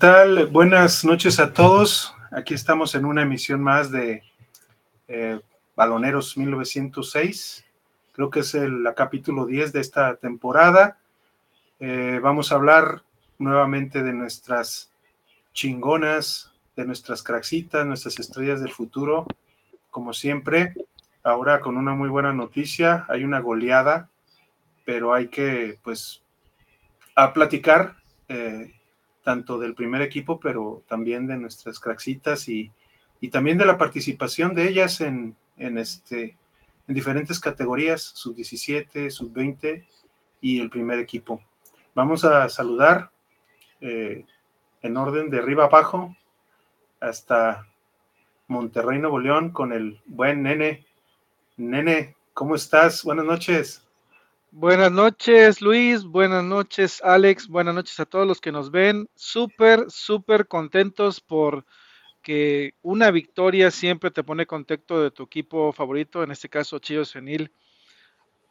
¿Qué tal? Buenas noches a todos. Aquí estamos en una emisión más de eh, Baloneros 1906. Creo que es el capítulo 10 de esta temporada. Eh, vamos a hablar nuevamente de nuestras chingonas, de nuestras craxitas, nuestras estrellas del futuro. Como siempre, ahora con una muy buena noticia, hay una goleada, pero hay que, pues, a platicar. Eh, tanto del primer equipo, pero también de nuestras craxitas y, también de la participación de ellas en, este, en diferentes categorías, sub 17, sub 20 y el primer equipo. Vamos a saludar eh, en orden de arriba abajo hasta Monterrey, Nuevo León, con el buen nene. Nene, ¿cómo estás? Buenas noches. Buenas noches, Luis. Buenas noches, Alex. Buenas noches a todos los que nos ven. Súper, súper contentos por que una victoria siempre te pone contexto de tu equipo favorito, en este caso Chivas Senil.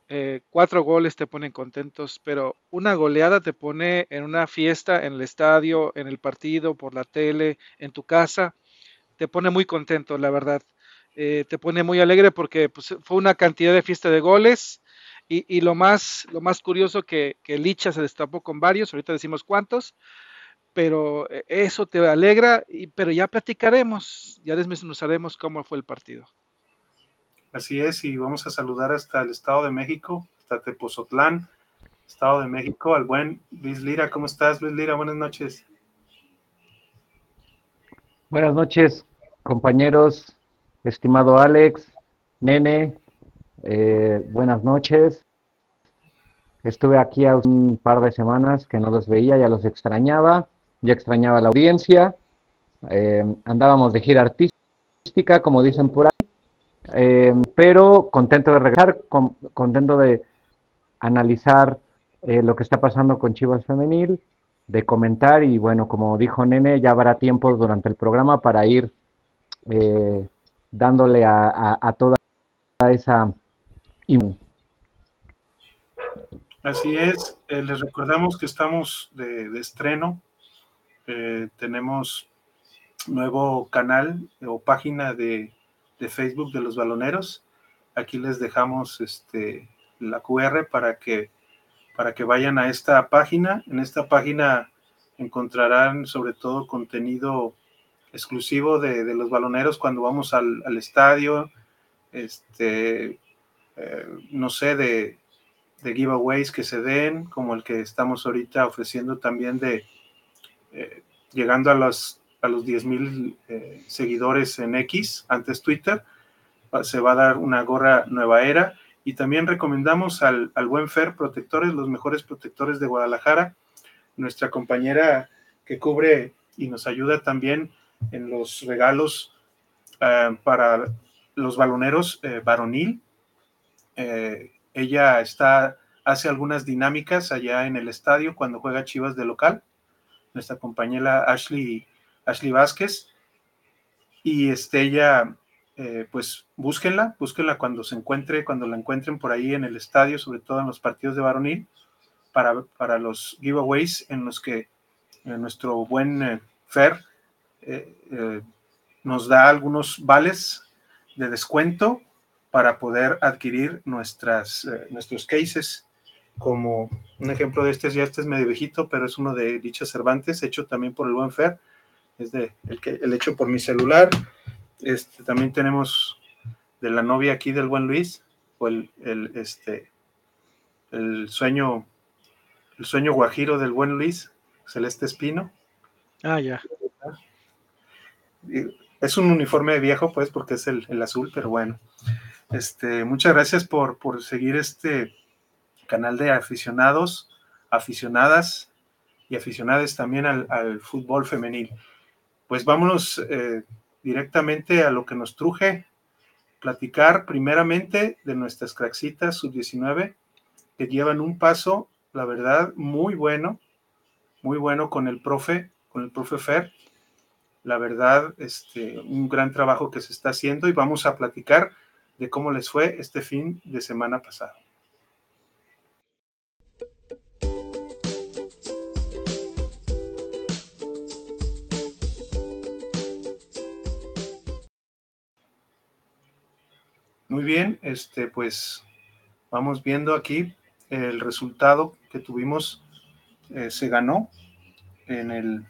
Eh, cuatro goles te ponen contentos, pero una goleada te pone en una fiesta, en el estadio, en el partido, por la tele, en tu casa. Te pone muy contento, la verdad. Eh, te pone muy alegre porque pues, fue una cantidad de fiesta de goles y, lo, más, lo más curioso que, que Licha se destapó con varios, ahorita decimos cuántos, pero eh, eso te alegra, y, pero ya platicaremos, ya desmenuzaremos cómo fue el partido. Así es, y vamos a saludar hasta el Estado de México, hasta Tepozotlán, Estado de México, al buen Luis Lira. ¿Cómo estás, Luis Lira? Buenas noches. Buenas noches, compañeros, estimado Alex, Nene, eh, buenas noches. Estuve aquí hace un par de semanas que no los veía, ya los extrañaba, ya extrañaba la audiencia. Eh, andábamos de gira artística, como dicen por ahí, eh, pero contento de regresar, contento de analizar lo que está pasando con Chivas Femenil, de comentar y bueno, como dijo Nene, ya habrá tiempo durante el programa para ir dándole a toda esa Así es, eh, les recordamos que estamos de, estreno, eh, tenemos nuevo canal o página de, Facebook de los baloneros. Aquí les dejamos este, la QR para que, para que vayan a esta página. En esta página encontrarán sobre todo contenido exclusivo de, los baloneros cuando vamos al, al estadio, este, eh, no sé, de, giveaways que se den, como el que estamos ahorita ofreciendo también de eh, llegando a los, a los 10 mil eh, seguidores en X, antes Twitter, se va a dar una gorra nueva era. Y también recomendamos al, buen Fer Protectores, los mejores protectores de Guadalajara, nuestra compañera que cubre y nos ayuda también en los regalos para los baloneros varonil eh, ella está, hace algunas dinámicas allá en el estadio cuando juega Chivas de local, nuestra compañera Ashley, Ashley Vázquez. Y este, ella, eh, pues búsquenla, búsquenla cuando se encuentre, cuando la encuentren por ahí en el estadio, sobre todo en los partidos de varonil, para, para los giveaways en los que eh, nuestro buen Fer nos da algunos vales de descuento para poder adquirir nuestras, eh, nuestros cases. Como un ejemplo de este, ya este es medio viejito, pero es uno de Dicha Cervantes, hecho también por el buen Fer, es de el, que, el hecho por mi celular. Este, también tenemos de la novia aquí del buen Luis, o el, el, este, el sueño, el sueño guajiro del buen Luis, Celeste Espino. Ah, ya. Es un uniforme viejo, pues, porque es el, el azul, pero bueno. Este, muchas gracias por, seguir este canal de aficionados, aficionadas y aficionadas también al, fútbol femenil. Pues vámonos eh, directamente a lo que nos truje, platicar primeramente de nuestras craxitas sub-19 que llevan un paso, la verdad, muy bueno, muy bueno con el profe, con el profe Fer. La verdad, este, un gran trabajo que se está haciendo y vamos a platicar de cómo les fue este fin de semana pasado. Muy bien, este, pues vamos viendo aquí el resultado que tuvimos. Eh, se ganó eh, en el,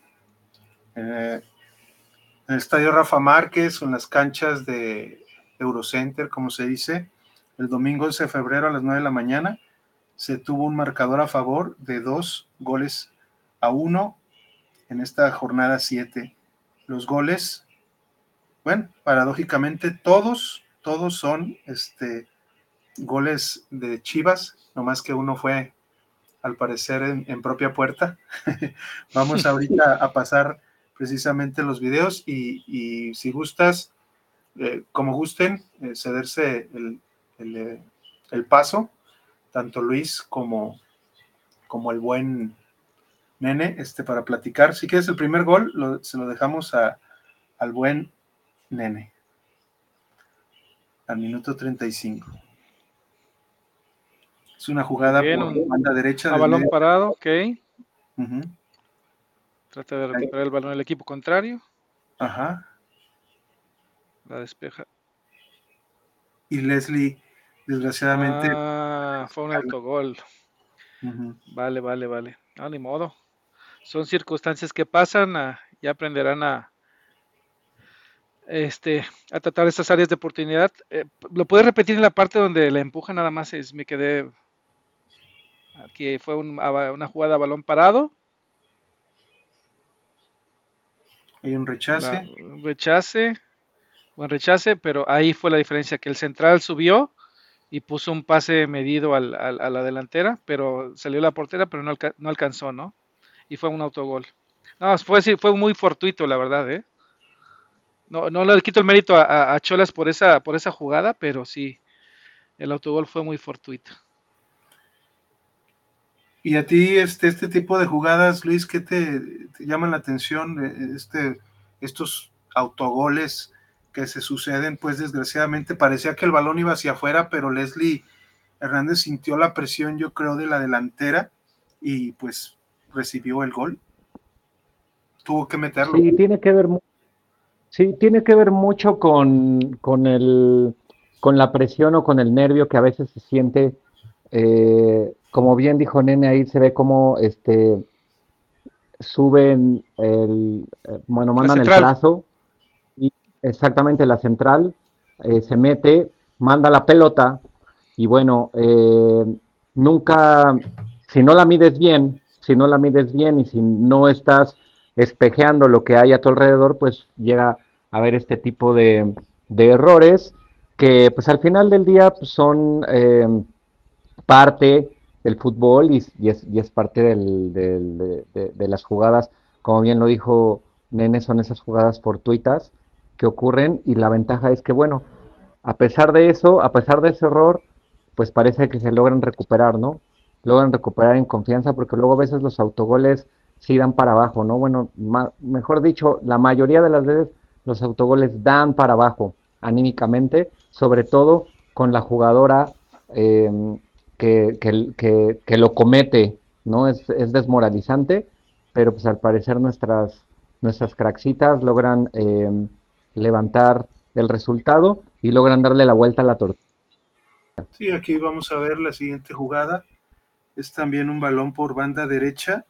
Estadio Rafa Márquez, en las canchas de Eurocenter, como se dice, el domingo 11 de febrero a las 9 de la mañana. Se tuvo un marcador a favor de dos goles a uno en esta jornada 7. Los goles, bueno, paradójicamente todos todos son este, goles de Chivas, nomás que uno fue al parecer en, propia puerta. Vamos ahorita a pasar precisamente los videos y, si gustas, eh, como gusten, eh, cederse el, eh, el, paso, tanto Luis como, como el buen nene, este, para platicar. Si quieres el primer gol, se lo dejamos a, al buen nene al minuto 35. Es una jugada por banda derecha. A balón parado, ok. Trata de recuperar el balón del equipo contrario. Ajá. La despeja. Y Leslie, desgraciadamente. Ah, fue un autogol. Vale, vale, vale. No, ni modo. Son circunstancias que pasan, ah, ya aprenderán a, este, a tratar esas áreas de oportunidad. Eh, ¿Lo puedes repetir en la parte donde la empuja nada más? Es, me quedé. Aquí fue una jugada a balón parado. Hay un rechace. un rechace. Buen rechace, pero ahí fue la diferencia, que el central subió y puso un pase medido al, a la delantera, pero salió la portera, pero no, no, alcanzó, ¿no? Y fue un autogol. No, fue, fue muy fortuito, la verdad, ¿eh? No, no le quito el mérito a, Cholas por esa, por esa jugada, pero sí, el autogol fue muy fortuito. ¿Y a ti este, este tipo de jugadas, Luis, qué te, llaman la atención? Eh, este, estos autogoles que se suceden, pues desgraciadamente parecía que el balón iba hacia afuera, pero Leslie Hernández sintió la presión, yo creo, de la delantera y pues recibió el gol. Tuvo que meterlo. Sí, tiene que ver Sí, tiene que ver mucho con, con, el, con la presión o con el nervio que a veces se siente. Eh, como bien dijo Nene, ahí se ve como este, suben el, eh, bueno, mandan el trazo, y exactamente la central, eh, se mete, manda la pelota, y bueno, nunca, si no la mides bien, si no la mides bien y si no estás espejeando lo que hay a tu alrededor, pues llega a haber este tipo de, errores que pues al final del día pues, son em, parte del fútbol y, es, y es, parte del, de, las jugadas, como bien lo dijo Nene, son esas jugadas fortuitas que ocurren y la ventaja es que, bueno, a pesar de eso, a pesar de ese error, pues parece que se logran recuperar, ¿no? Logran recuperar en confianza porque luego a veces los autogoles sí dan para abajo, ¿no? Bueno, mejor dicho, la mayoría de las veces los autogoles dan para abajo anímicamente, sobre todo con la jugadora em, que, que, lo comete, ¿no? Es, desmoralizante, pero pues al parecer nuestras, nuestras craxitas logran em, levantar el resultado y logran darle la vuelta a la tortilla. Sí, aquí vamos a ver la siguiente jugada. Es también un balón por banda derecha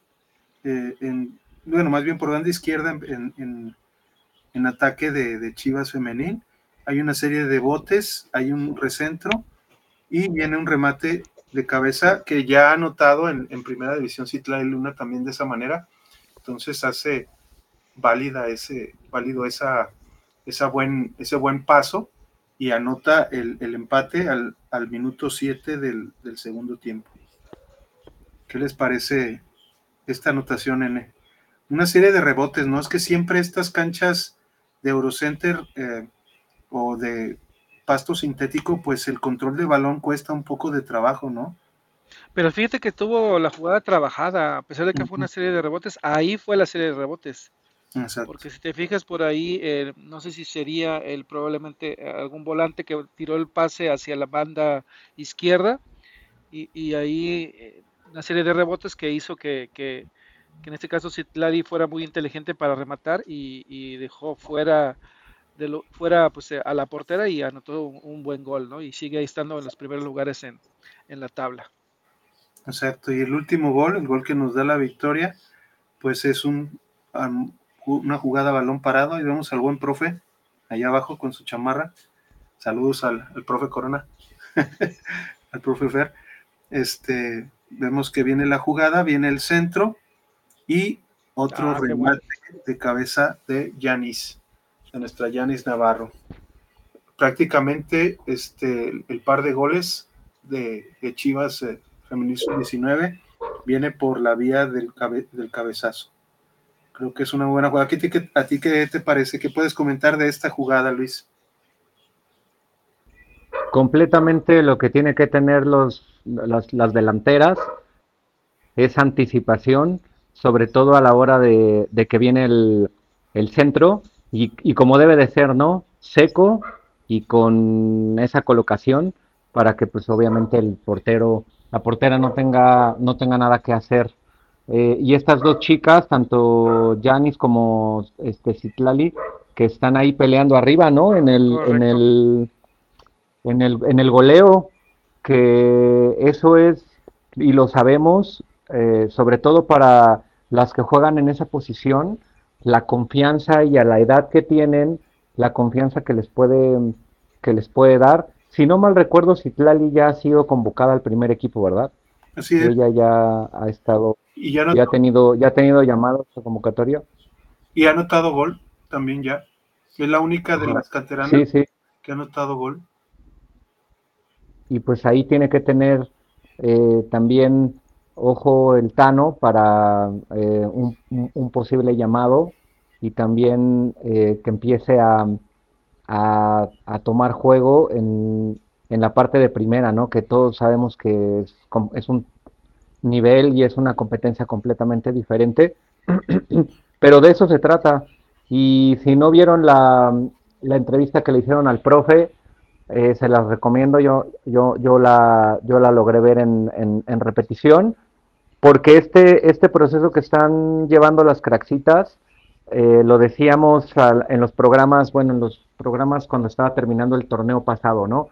eh, en, bueno, más bien por banda izquierda en, en, ataque de, Chivas femenil. Hay una serie de botes, hay un recentro y viene un remate de cabeza que ya ha anotado en, primera división Citla Luna también de esa manera. Entonces hace válida ese, válido esa, esa buen, ese buen paso y anota el, empate al, minuto 7 del, del, segundo tiempo. ¿Qué les parece esta anotación, N. Una serie de rebotes, ¿no? Es que siempre estas canchas de Eurocenter eh, o de pasto sintético, pues el control de balón cuesta un poco de trabajo, ¿no? Pero fíjate que tuvo la jugada trabajada, a pesar de que fue una serie de rebotes, ahí fue la serie de rebotes. Exacto. Porque si te fijas por ahí, eh, no sé si sería el probablemente algún volante que tiró el pase hacia la banda izquierda y, ahí eh, una serie de rebotes que hizo que, que, en este caso Citlari fuera muy inteligente para rematar y, dejó fuera de fuera pues, a la portera y anotó un, buen gol, ¿no? Y sigue ahí estando en los primeros lugares en, la tabla. Exacto, y el último gol, el gol que nos da la victoria, pues es un, una jugada balón parado, y vemos al buen profe allá abajo con su chamarra. Saludos al, profe Corona, al profe Fer. Este, vemos que viene la jugada, viene el centro y otro ah, remate de cabeza de Yanis, de nuestra Yanis Navarro. Prácticamente este, el par de goles de, Chivas eh, Feminista 19 viene por la vía del, del cabezazo. Creo que es una buena jugada. ¿A ti qué te parece? ¿Qué puedes comentar de esta jugada, Luis? Completamente lo que tiene que tener los, las, delanteras es anticipación, sobre todo a la hora de, que viene el, centro y, y, como debe de ser, ¿no? Seco y con esa colocación para que pues obviamente el portero, la portera no tenga, no tenga nada que hacer eh, y estas dos chicas, tanto Janis como este Citlali, que están ahí peleando arriba, ¿no? En el, en el, en el, en el goleo, que eso es, y lo sabemos, eh, sobre todo para las que juegan en esa posición, la confianza y a la edad que tienen, la confianza que les puede, que les puede dar. Si no mal recuerdo, Citlali ya ha sido convocada al primer equipo, ¿verdad? Así es. Ella ya ha estado y ya, ha tenido, ya ha tenido llamados a convocatoria. Y ha anotado gol también ya. Es la única de las canteranas que ha anotado gol. Y pues ahí tiene que tener eh, también ojo el Tano para eh, un, posible llamado y también eh, que empiece a, a, tomar juego en, en, la parte de primera, ¿no? Que todos sabemos que es, es un nivel y es una competencia completamente diferente, pero de eso se trata. Y si no vieron la, la entrevista que le hicieron al profe, eh, se las recomiendo, yo, yo, yo, la, yo la logré ver en, en, repetición, porque este, este proceso que están llevando las craxitas, eh, lo decíamos en los programas, bueno, en los programas cuando estaba terminando el torneo pasado, ¿no?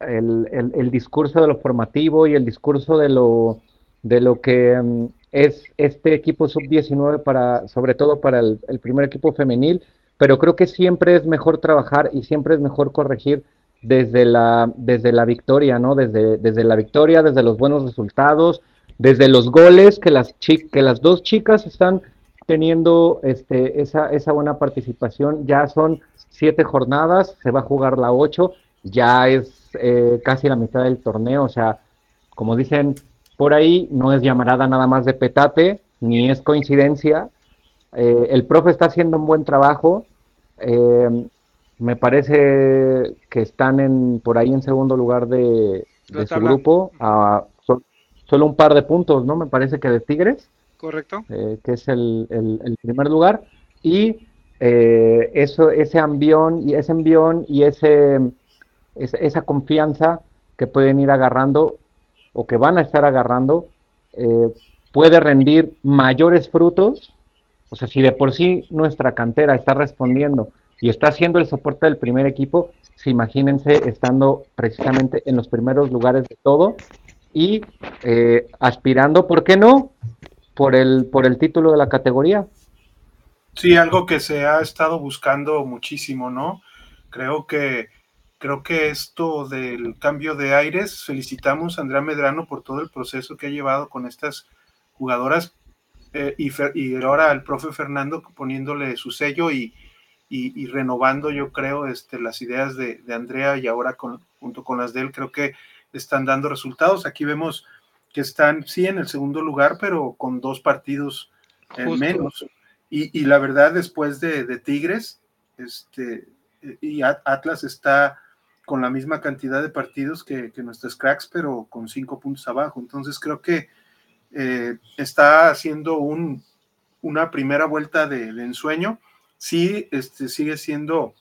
El, el, el discurso de lo formativo y el discurso de lo, de lo que mm, es este equipo sub-19 para, sobre todo para el, primer equipo femenil, pero creo que siempre es mejor trabajar y siempre es mejor corregir desde la, desde la victoria, ¿no? Desde, desde la victoria, desde los buenos resultados, desde los goles que las, que las dos chicas están teniendo este, esa, esa buena participación. Ya son siete jornadas, se va a jugar la ocho, ya es eh, casi la mitad del torneo, o sea, como dicen, por ahí, no es llamarada nada más de petate, ni es coincidencia. Eh, el profe está haciendo un buen trabajo. Eh, me parece que están en, por ahí en segundo lugar de, su grupo, a solo un par de puntos, ¿no? Me parece que de Tigres. Correcto. Eh, que es el, primer lugar. Y eso, ese ambión y ese envión y ese, esa confianza que pueden ir agarrando o que van a estar agarrando eh, puede rendir mayores frutos. O sea, si de por sí nuestra cantera está respondiendo y está haciendo el soporte del primer equipo, si imagínense estando precisamente en los primeros lugares de todo y eh, aspirando, ¿por qué no? Por el, por el título de la categoría. Sí, algo que se ha estado buscando muchísimo, ¿no? Creo que Creo que esto del cambio de aires, felicitamos a Andrea Medrano por todo el proceso que ha llevado con estas jugadoras eh, y, ahora al profe Fernando poniéndole su sello y, renovando, yo creo, este, las ideas de, Andrea y ahora con, junto con las de él, creo que están dando resultados. Aquí vemos que están, sí, en el segundo lugar, pero con dos partidos en menos. Y, la verdad, después de, de Tigres, este, y Atlas está con la misma cantidad de partidos que, nuestros cracks, pero con cinco puntos abajo. Entonces creo que eh, está haciendo un, una primera vuelta de, ensueño. Sí, este, sigue siendo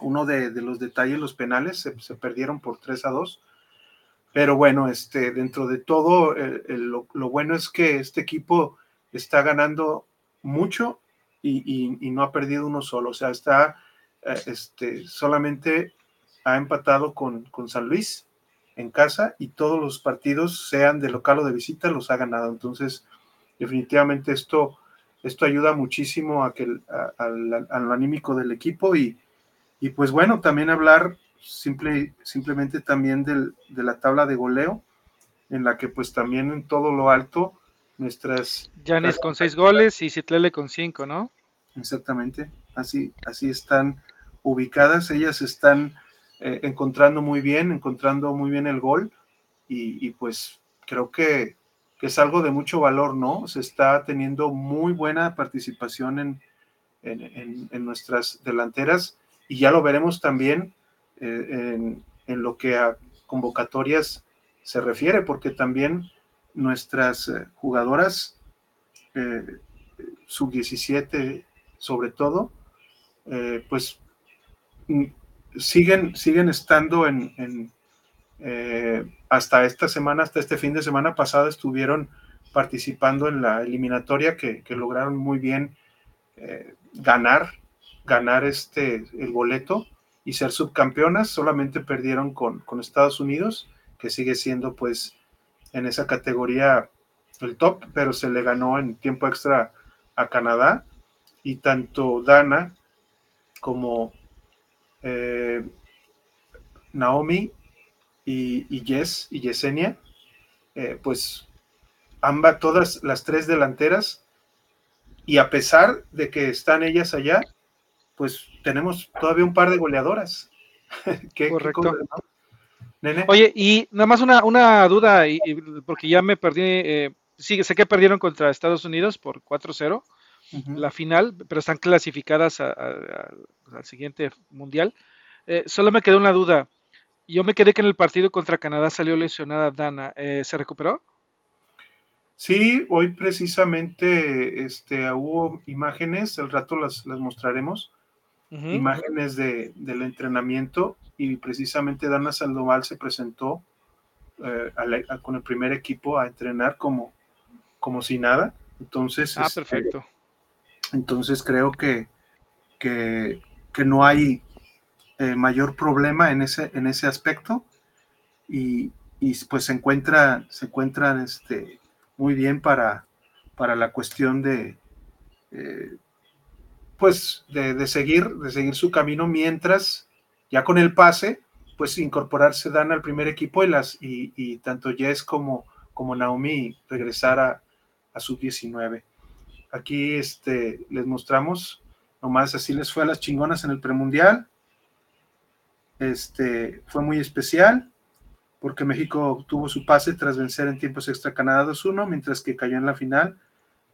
uno de, los detalles, los penales, se, perdieron por 3 a 2. Pero bueno, este, dentro de todo, lo, bueno es que este equipo está ganando mucho y, y, no ha perdido uno solo. O sea, está eh, este, solamente ha empatado con, con San Luis en casa y todos los partidos, sean de local o de visita, los ha ganado. Entonces, definitivamente esto, esto ayuda muchísimo a que, al, anímico del equipo y, y, pues bueno, también hablar simple, simplemente también del, de la tabla de goleo, en la que pues también en todo lo alto nuestras... Janis con seis goles y Citlele con cinco, ¿no? Exactamente, así, así están ubicadas, ellas están eh, encontrando muy bien, encontrando muy bien el gol y, pues creo que, es algo de mucho valor, ¿no? Se está teniendo muy buena participación en, en, nuestras delanteras y ya lo veremos también eh, en, lo que a convocatorias se refiere, porque también nuestras eh, jugadoras sub-17 sobre todo, pues siguen, siguen estando en, eh, hasta esta semana, hasta este fin de semana pasado, estuvieron participando en la eliminatoria que, lograron muy bien eh, ganar, ganar este, el boleto y ser subcampeonas. Solamente perdieron con, con Estados Unidos, que sigue siendo pues en esa categoría el top, pero se le ganó en tiempo extra a Canadá y tanto Dana como eh, Naomi y, y, Jess y Yesenia, eh, pues ambas, todas las tres delanteras, y a pesar de que están ellas allá, pues tenemos todavía un par de goleadoras. Correcto. Oye, y nada más una, una duda, y, porque ya me perdí, eh, sí, sé que perdieron contra Estados Unidos por 4-0 la final, pero están clasificadas al siguiente mundial. Eh, solo me quedó una duda. Yo me quedé que en el partido contra Canadá salió lesionada Dana. Eh, ¿Se recuperó? Sí, hoy precisamente este, hubo imágenes, al rato las, las mostraremos, imágenes de, del entrenamiento y precisamente Dana Sandoval se presentó eh, con el primer equipo a entrenar como, como si nada. Entonces, ah, este, perfecto. Entonces creo que, que, no hay eh, mayor problema en ese, en ese aspecto y, pues se encuentra, se encuentran este, muy bien para, para la cuestión de, eh, pues de, seguir, de seguir su camino mientras ya con el pase, pues incorporarse dan al primer equipo y, las, y, tanto Jess como, como Naomi regresar a, a sub-19. Aquí este, les mostramos, nomás así les fue a las chingonas en el premundial. Este, fue muy especial porque México tuvo su pase tras vencer en tiempos extra Canadá 2-1, mientras que cayó en la final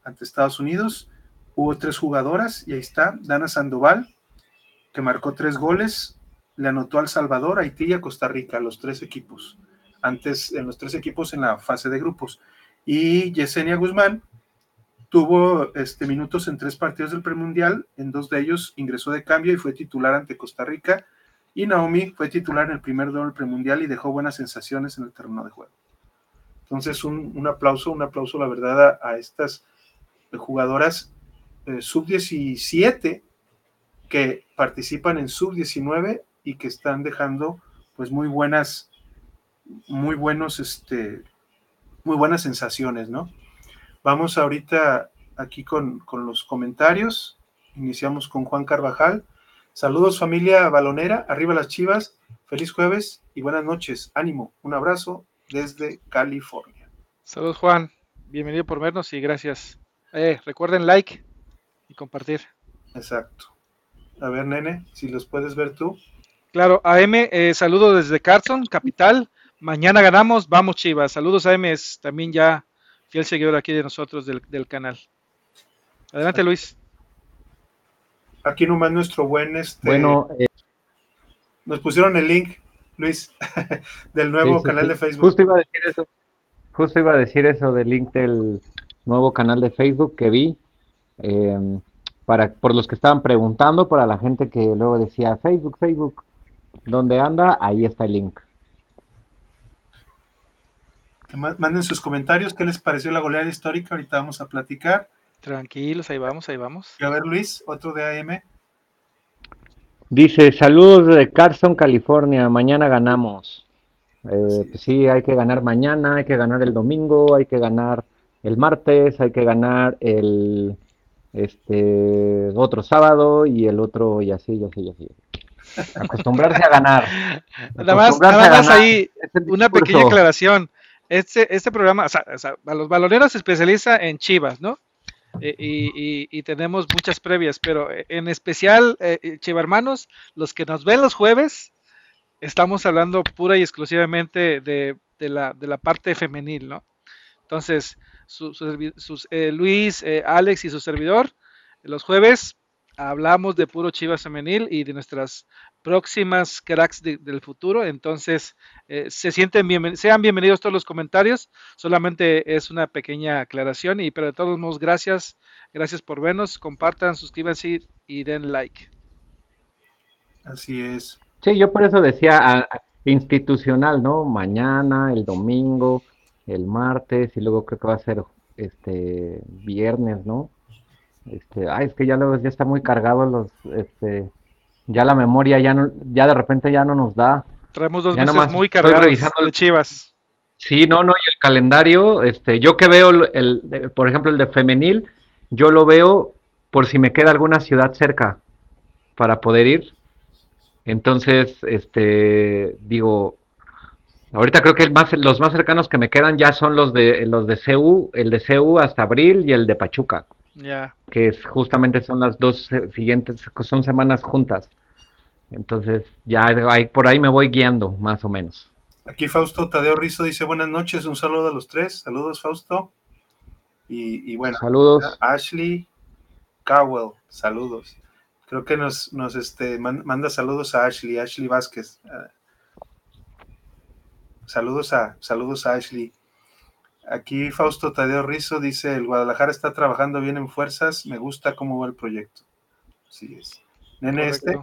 ante Estados Unidos. Hubo tres jugadoras y ahí está, Dana Sandoval, que marcó tres goles, le anotó al Salvador, Haití y a Costa Rica, los tres equipos, antes en los tres equipos en la fase de grupos. Y Yesenia Guzmán, Tuvo este, minutos en tres partidos del premundial, en dos de ellos ingresó de cambio y fue titular ante Costa Rica. Y Naomi fue titular en el primer doble premundial y dejó buenas sensaciones en el terreno de juego. Entonces, un, aplauso, un aplauso, la verdad, a, estas jugadoras eh, sub-17 que participan en sub-19 y que están dejando pues muy buenas, muy buenos, este, muy buenas sensaciones, ¿no? Vamos ahorita aquí con, los comentarios. Iniciamos con Juan Carvajal. Saludos familia balonera, arriba las chivas, feliz jueves y buenas noches. Ánimo, un abrazo desde California. Saludos Juan, bienvenido por vernos y gracias. Eh, recuerden like y compartir. Exacto. A ver, nene, si los puedes ver tú. Claro, AM, eh, saludo desde Carson, capital. Mañana ganamos, vamos Chivas. Saludos AM, es también ya fiel seguidor aquí de nosotros del, canal. Adelante, Luis. Aquí nomás nuestro buen este. Bueno, eh, nos pusieron el link, Luis, del nuevo canal de Facebook. Justo iba a decir eso. Justo iba a decir eso del link del nuevo canal de Facebook que vi. Em, para por los que estaban preguntando, para la gente que luego decía Facebook, Facebook, ¿dónde anda? Ahí está el link manden sus comentarios, qué les pareció la goleada histórica, ahorita vamos a platicar. Tranquilos, ahí vamos, ahí vamos. Y a ver, Luis, otro de AM. Dice, saludos de Carson, California, mañana ganamos. Eh, pues sí, hay que ganar mañana, hay que ganar el domingo, hay que ganar el martes, hay que ganar el este otro sábado y el otro y así, y así, y así. Acostumbrarse a ganar. Nada más, nada más ahí una pequeña aclaración. Este, este programa, o sea, a los baloneros se especializa en Chivas, ¿no? Eh, y, tenemos muchas previas, pero eh, en especial, eh, Chiva Hermanos, los que nos ven los jueves, estamos hablando pura y exclusivamente de, la, de la parte femenil, ¿no? Entonces, sus, Luis, Alex y su servidor, los jueves hablamos de puro Chivas femenil y de nuestras próximas cracks del futuro. Entonces, eh, se sienten sean bienvenidos todos los comentarios. Solamente es una pequeña aclaración y pero de todos modos, gracias, gracias por vernos. Compartan, suscríbanse y den like. Así es. Sí, yo por eso decía institucional, ¿no? Mañana, el domingo, el martes y luego creo que va a ser este viernes, ¿no? Este, ay, es que ya luego ya está muy cargado los este ya la memoria ya no, ya de repente ya no nos da. Traemos dos meses muy cargados Chivas. Sí, no, no, y el calendario, este, yo que veo el, por ejemplo, el de femenil, yo lo veo por si me queda alguna ciudad cerca para poder ir. Entonces, este, digo, ahorita creo que el más, los más cercanos que me quedan ya son los de los de CU, el de CU hasta abril y el de Pachuca. Ya. Que es, justamente son las dos siguientes, son semanas juntas. Entonces, ya ahí, por ahí me voy guiando, más o menos. Aquí Fausto Tadeo Rizo dice buenas noches, un saludo a los tres. Saludos, Fausto. Y, bueno, saludos. Ashley Cowell, saludos. Creo que nos, nos este, manda saludos a Ashley, Ashley Vázquez. Ah, saludos a, saludos a Ashley. Aquí Fausto Tadeo Rizo dice, el Guadalajara está trabajando bien en fuerzas, me gusta cómo va el proyecto. Sí es. Nene este.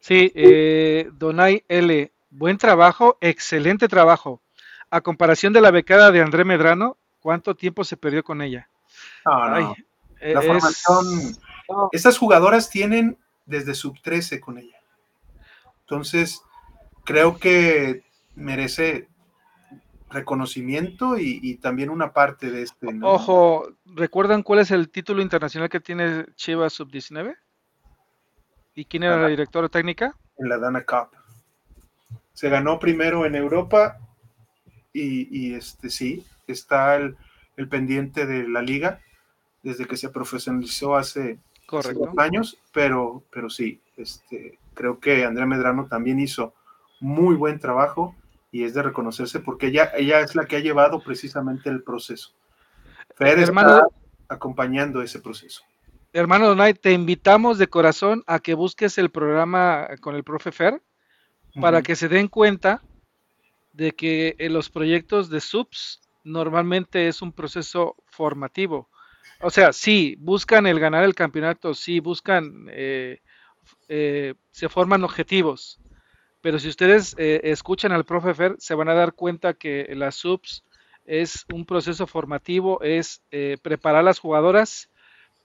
Sí, eh, Donay L. Buen trabajo, excelente trabajo. A comparación de la becada de André Medrano, ¿cuánto tiempo se perdió con ella? No, la formación. Estas jugadoras tienen desde sub 13 con ella. Entonces, creo que merece reconocimiento y, también una parte de este. Ojo, ¿recuerdan cuál es el título internacional que tiene Chivas Sub 19? ¿Y quién era la directora técnica? En la Dana Cup. Se ganó primero en Europa y, este sí, está el, pendiente de la liga desde que se profesionalizó hace, dos años, pero, pero sí, este, creo que Andrea Medrano también hizo muy buen trabajo y es de reconocerse porque ella, ella es la que ha llevado precisamente el proceso. Fer está acompañando ese proceso. Hermano Donay, te invitamos de corazón a que busques el programa con el profe Fer para que se den cuenta de que en los proyectos de subs normalmente es un proceso formativo. O sea, sí, buscan el ganar el campeonato, sí, buscan, eh, eh, se forman objetivos, pero si ustedes eh, escuchan al profe Fer, se van a dar cuenta que las subs es un proceso formativo, es preparar las jugadoras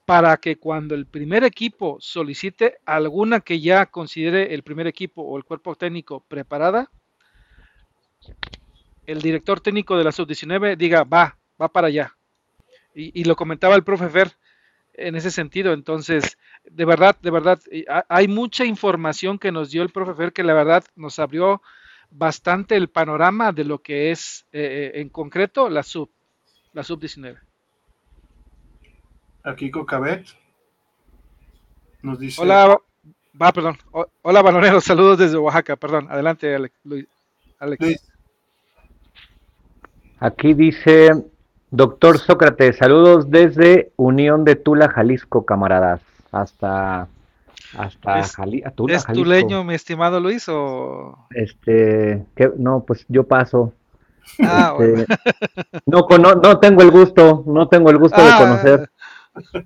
para que cuando el primer equipo solicite alguna que ya considere el primer equipo o el cuerpo técnico preparada, el director técnico de la sub-19 diga, va, va para allá. Y, lo comentaba el profe Fer en ese sentido. Entonces, de verdad, de verdad, hay mucha información que nos dio el profe Fer que la verdad nos abrió bastante el panorama de lo que es eh, eh, en concreto la sub, la sub-19. Aquí Cocabet nos dice. Hola, va, perdón. Hola, baloneros, saludos desde Oaxaca, perdón. Adelante, Alex. Alex. Aquí dice Doctor Sócrates, saludos desde Unión de Tula, Jalisco, camaradas. Hasta hasta Tula, ¿Es tuleño, mi estimado Luis, o...? Este, no, pues yo paso. Ah, este, no, no, tengo el gusto, no tengo el gusto de ah. conocer.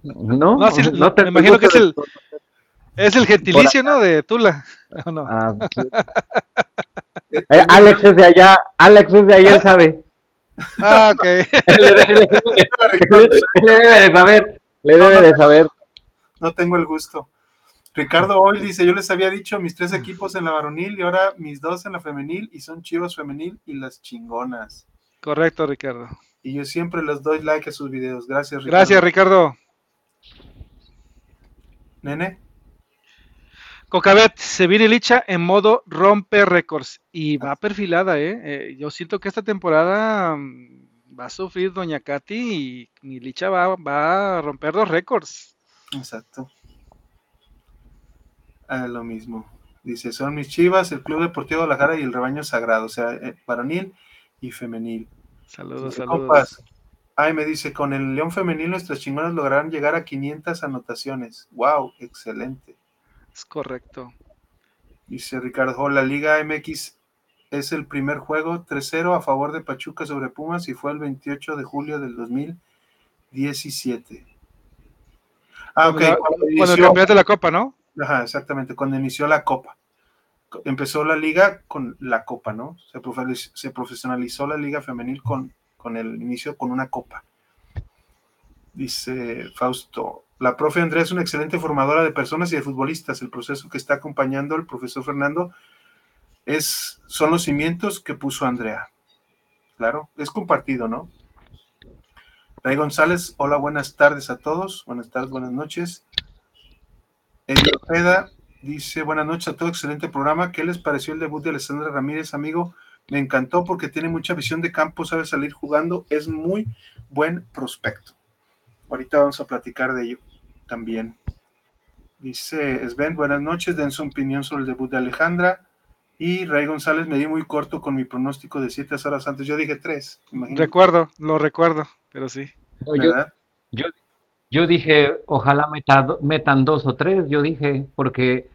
No, no, me imagino que es el, es el gentilicio, ¿no? De Tula. Ah, eh, Alex es de allá, Alex es de allá, él sabe. Ah, ok. le, debe de saber, le debe de saber. No tengo el gusto. Ricardo hoy dice, yo les había dicho mis tres equipos en la varonil y ahora mis dos en la femenil y son Chivas femenil y las chingonas. Correcto, Ricardo. Y yo siempre les doy like a sus videos. Gracias, Ricardo. Gracias, Ricardo. Nene. Cocabet, se viene Licha en modo rompe récords y va perfilada, ¿eh? ¿eh? Yo siento que esta temporada mm, va a sufrir Doña Katy y mi Licha va, va a romper los récords. Exacto. Ah, lo mismo. Dice, son mis chivas, el Club Deportivo de la Jara y el Rebaño Sagrado, o sea, eh, varonil y femenil. Saludos, saludos. ay, me dice, con el León Femenil nuestras chingonas lograrán llegar a 500 anotaciones. ¡Wow! Excelente. Es correcto. Dice Ricardo, la Liga MX es el primer juego 3-0 a favor de Pachuca sobre Pumas y fue el 28 de julio del 2017. Ah, ok. Cuando, campeonato de la Copa, ¿no? Ajá, exactamente, cuando inició la Copa. Empezó la liga con la Copa, ¿no? Se, profesionalizó la liga femenil con, con el inicio con una Copa. Dice Fausto, la profe Andrea es una excelente formadora de personas y de futbolistas. El proceso que está acompañando el profesor Fernando es, son los cimientos que puso Andrea. Claro, es compartido, ¿no? Ray González, hola, buenas tardes a todos. Buenas tardes, buenas noches. Eddie Ojeda dice, buenas noches a todos, excelente programa. ¿Qué les pareció el debut de Alessandra Ramírez, amigo? Me encantó porque tiene mucha visión de campo, sabe salir jugando, es muy buen prospecto. Ahorita vamos a platicar de ello también. Dice Sven, buenas noches, den su opinión sobre el debut de Alejandra. Y Ray González me di muy corto con mi pronóstico de siete horas antes. Yo dije tres. Recuerdo, lo recuerdo, pero sí. Yo, yo, dije, ojalá metan dos o tres, yo dije, porque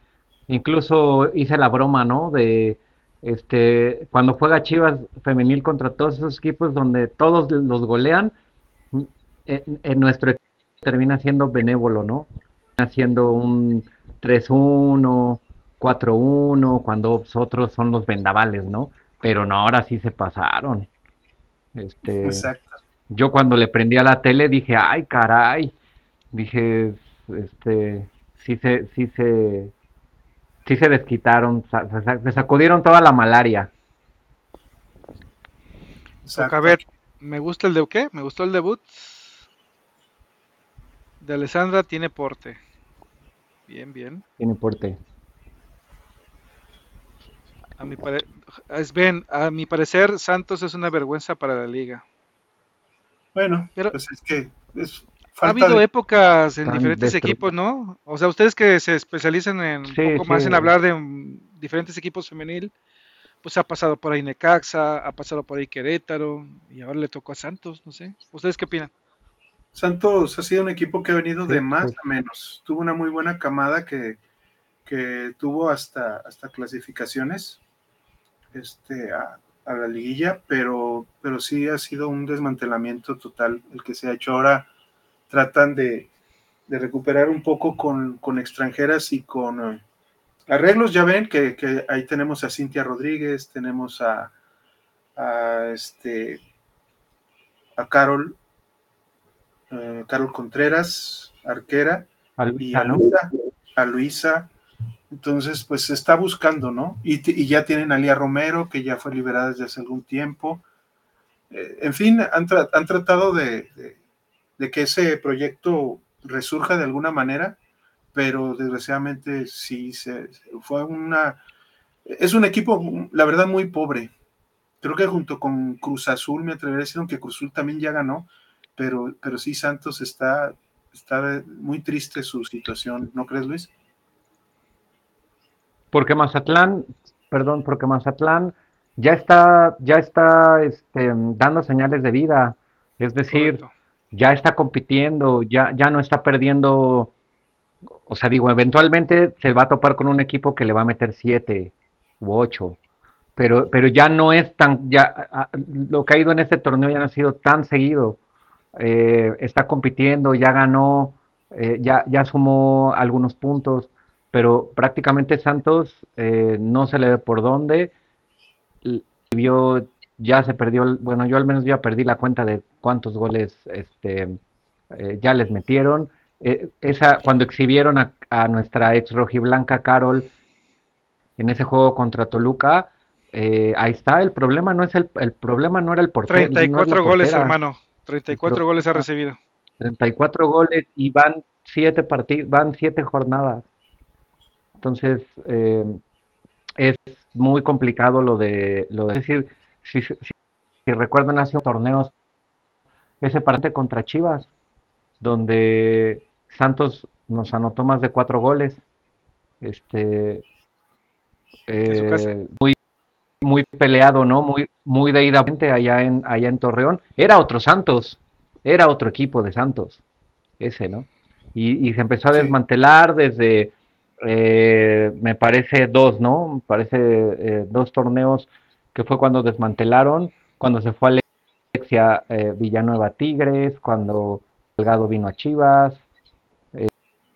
incluso hice la broma, ¿no? De este cuando juega Chivas femenil contra todos esos equipos donde todos los golean, en, nuestro equipo termina siendo benévolo, ¿no? Haciendo un 3-1, 4-1, cuando otros son los vendavales, ¿no? Pero no, ahora sí se pasaron. Este, Exacto. Yo cuando le prendí a la tele dije, ay, caray. Dije, este, sí se, sí se, sí se desquitaron, se sacudieron toda la malaria. A ver, me gusta el de qué? Me gustó el debut de Alessandra tiene porte. Bien, bien. Tiene porte. A mi, es bien, a mi parecer, Santos es una vergüenza para la liga. Bueno, pero pues es que ha habido épocas en diferentes equipos, ¿no? O sea, ustedes que se especializan en un poco más en hablar de diferentes equipos femenil, pues ha pasado por ahí Necaxa, ha pasado por ahí Querétaro, y ahora le tocó a Santos, no sé. ¿Ustedes qué opinan? Santos ha sido un equipo que ha venido de más a menos. Tuvo una muy buena camada que, tuvo hasta, hasta clasificaciones este, a, la liguilla, pero, pero sí ha sido un desmantelamiento total el que se ha hecho. Ahora tratan de, recuperar un poco con, extranjeras y con eh, arreglos. Ya ven que, ahí tenemos a Cintia Rodríguez, tenemos a, a, este, a Carol eh, Carol Contreras, arquera, y a Luisa, a Luisa. Entonces, pues se está buscando, ¿no? Y, ya tienen a Lía Romero, que ya fue liberada desde hace algún tiempo. Eh, en fin, han, tratado de, que ese proyecto resurja de alguna manera, pero desgraciadamente sí se, fue una. Es un equipo, la verdad, muy pobre. Creo que junto con Cruz Azul, me atrevería a decir, aunque Cruz Azul también ya ganó, pero, pero sí Santos está, está muy triste su situación, ¿no crees, Luis? Porque Mazatlán, perdón, porque Mazatlán ya está, ya está este, dando señales de vida, es decir, ya está compitiendo, ya, ya no está perdiendo, o sea, digo, eventualmente se va a topar con un equipo que le va a meter siete u ocho, pero, pero ya no es tan, ya lo que ha ido en este torneo ya no ha sido tan seguido. Eh, está compitiendo, ya ganó, eh, ya, ya sumó algunos puntos, pero prácticamente Santos eh, no se le ve por dónde. Vio, ya se perdió, bueno, yo al menos ya perdí la cuenta de cuántos goles este, ya les metieron eh, esa, cuando exhibieron a, nuestra ex rojiblanca Carol en ese juego contra Toluca, eh, ahí está, el problema no es el, el problema no era el portero. 34 goles, hermano, 34 goles ha recibido. 34 goles y van siete partidos, van siete jornadas. Entonces, eh, es muy complicado lo de, lo de decir, si, si, si recuerdan hace torneos, ese partido contra Chivas, donde Santos nos anotó más de cuatro goles. Este eh, muy, muy peleado, ¿no? Muy, muy de ida allá en, allá en Torreón. Era otro Santos, era otro equipo de Santos, ese, ¿no? Y, se empezó a desmantelar desde, eh, me parece, dos, ¿no? Me parece eh, dos torneos que fue cuando desmantelaron, cuando se fue Alexia Villanueva Tigres, cuando Delgado vino a Chivas,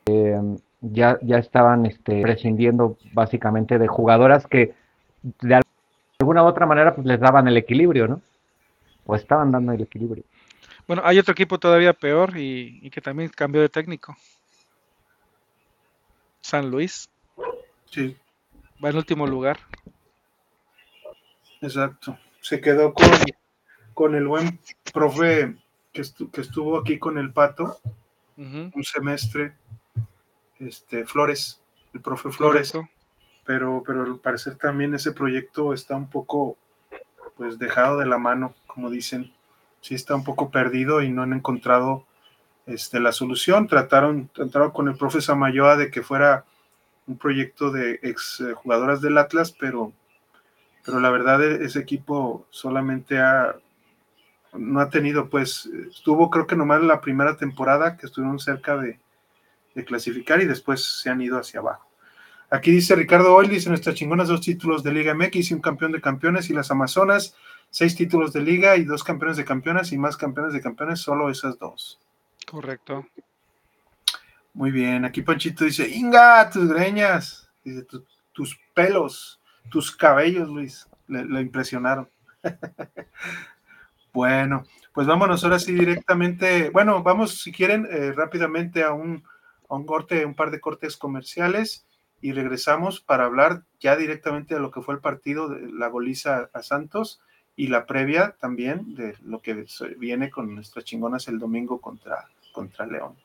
eh, ya, ya estaban este, prescindiendo básicamente de jugadoras que de alguna u otra manera pues, les daban el equilibrio, ¿no? O estaban dando el equilibrio. Bueno, hay otro equipo todavía peor y, que también cambió de técnico. San Luis. Sí. Va en último lugar. Exacto. Se quedó con, con el buen profe que, estuvo aquí con el Pato un semestre, este, Flores, el profe Flores, pero, pero al parecer también ese proyecto está un poco pues dejado de la mano, como dicen, sí está un poco perdido y no han encontrado este, la solución. Trataron, trataron con el profe Samayoa de que fuera un proyecto de ex eh, del Atlas, pero, pero la verdad e, ese equipo solamente ha no ha tenido, pues, estuvo creo que nomás la primera temporada que estuvieron cerca de, clasificar y después se han ido hacia abajo. Aquí dice Ricardo Oil, dice nuestras chingonas dos títulos de Liga MX y un campeón de campeones y las Amazonas, seis títulos de liga y dos campeones de campeones y más campeones de campeones, solo esas dos. Correcto. Muy bien, aquí Panchito dice, Inga, tus greñas, dice, tus pelos, tus cabellos, Luis, le impresionaron. Bueno, pues vámonos ahora sí directamente. Bueno, vamos si quieren eh, rápidamente a un, a un corte, un par de cortes comerciales y regresamos para hablar ya directamente de lo que fue el partido de la goliza a Santos y la previa también de lo que viene con nuestras chingonas el domingo contra, contra León.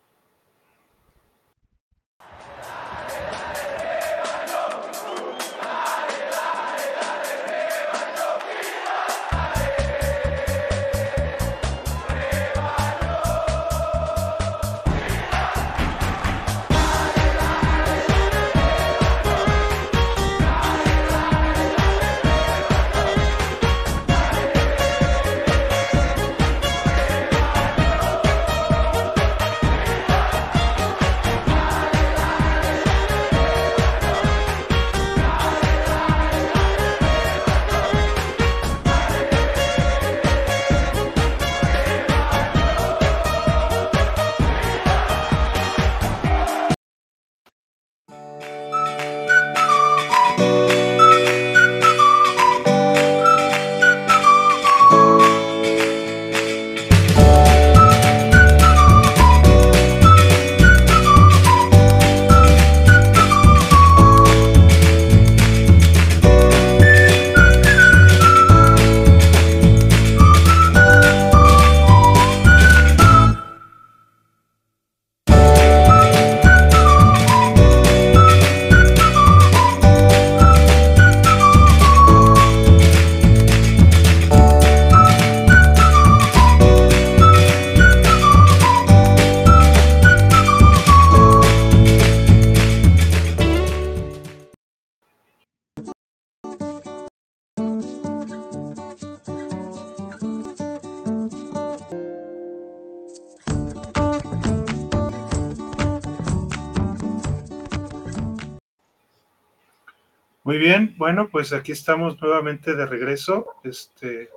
Muy bien, bueno, pues aquí estamos nuevamente de regreso. Este,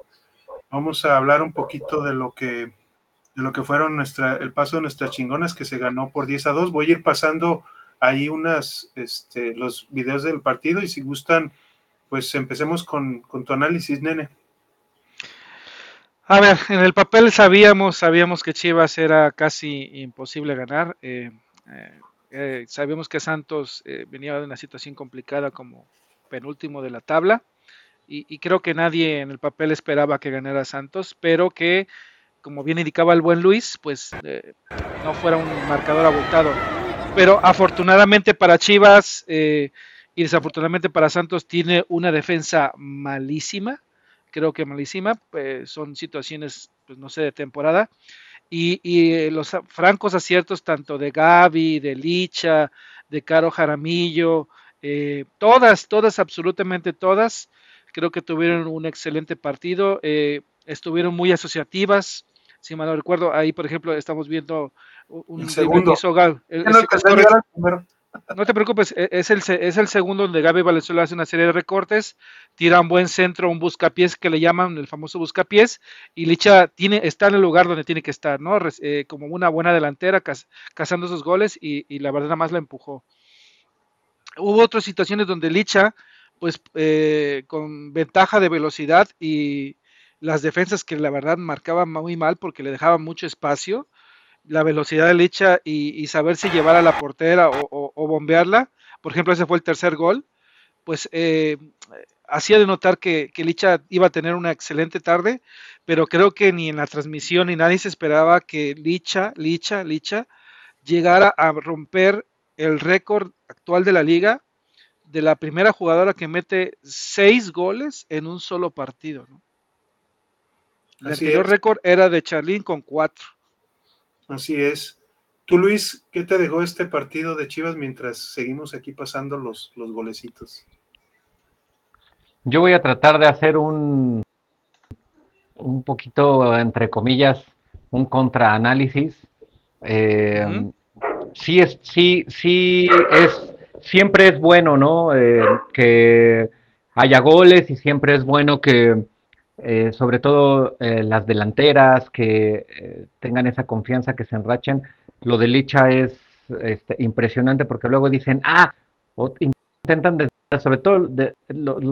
vamos a hablar un poquito de lo que, de lo que fueron nuestra, el paso de nuestras chingonas que se ganó por 10 a 2. Voy a ir pasando ahí unas, este, los videos del partido y si gustan, pues empecemos con, con tu análisis, nene. A ver, en el papel sabíamos, sabíamos que Chivas era casi imposible ganar. Eh, eh, eh, sabíamos que Santos venía de una situación complicada como penúltimo de la tabla. Y, creo que nadie en el papel esperaba que ganara Santos, pero que, como bien indicaba el buen Luis, pues no fuera un marcador abultado. Pero afortunadamente para Chivas y desafortunadamente para Santos tiene una defensa malísima creo que malísima, pues son situaciones, pues no sé, de temporada. Y, y, los francos aciertos tanto de Gaby, de Licha, de Caro Jaramillo, eh, todas, todas, absolutamente todas, creo que tuvieron un excelente partido, eh, estuvieron muy asociativas, si mal no recuerdo, ahí por ejemplo estamos viendo un segundo. El, no te preocupes, e, es el, es el segundo donde Gaby Valenzuela hace una serie de recortes, tira un buen centro, un buscapiés que le llaman el famoso buscapiés, y Licha tiene, está en el lugar donde tiene que estar, ¿no? Eh, como una buena delantera, cazando esos goles, y, la verdad nada más la empujó. Hubo otras situaciones donde Licha, pues eh, con ventaja de velocidad y las defensas que la verdad marcaban muy mal porque le dejaban mucho espacio, la velocidad de Licha y, saber si llevar a la portera o, bombearla, por ejemplo, ese fue el tercer gol, pues eh, hacía de notar que, Licha iba a tener una excelente tarde, pero creo que ni en la transmisión ni nadie se esperaba que Licha, Licha, Licha llegara a romper el récord actual de la liga de la primera jugadora que mete seis goles en un solo partido. El anterior récord era de Charlín con cuatro. Así es. Tú, Luis, ¿qué te dejó este partido de Chivas mientras seguimos aquí pasando los, los golecitos? Yo voy a tratar de hacer un, un poquito, entre comillas, un contraanálisis. Eh, sí, es, sí, sí, es, siempre es bueno, ¿no? Eh, que haya goles y siempre es bueno que eh, sobre todo eh, las delanteras que tengan esa confianza, que se enrachen. Lo de Licha es este, impresionante porque luego dicen, ah, intentan, sobre, todo,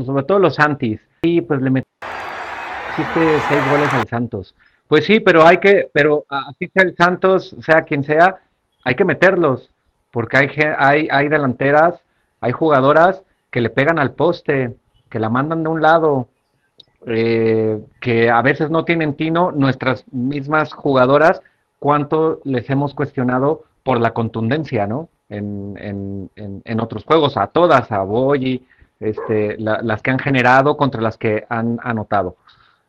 sobre todo los antis, y pues le metiste seis goles al Santos. Pues sí, pero hay que, pero así sea el Santos, sea quien sea, hay que meterlos, porque hay, hay, hay delanteras, hay jugadoras que le pegan al poste, que la mandan de un lado, eh, que a veces no tienen tino, nuestras mismas jugadoras, cuánto les hemos cuestionado por la contundencia, ¿no? En, otros juegos, a todas, a Boyi, este, las que han generado contra las que han anotado.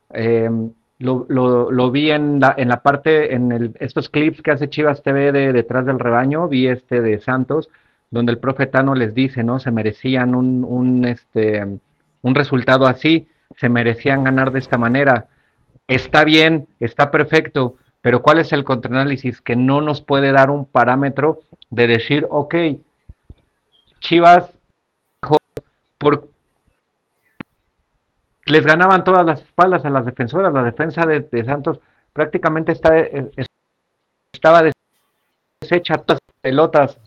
Em, lo, vi en la, en la parte, en estos clips que hace Chivas TV de detrás del rebaño, vi este de Santos, donde el profetano les dice, ¿no? Se merecían un, un, este, un resultado así se merecían ganar de esta manera. Está bien, está perfecto, pero ¿cuál es el contraanálisis? Que no nos puede dar un parámetro de decir, ok, Chivas por, les ganaban todas las espaldas a las defensoras, la defensa de, Santos prácticamente está, eh, estaba deshecha, todas las pelotas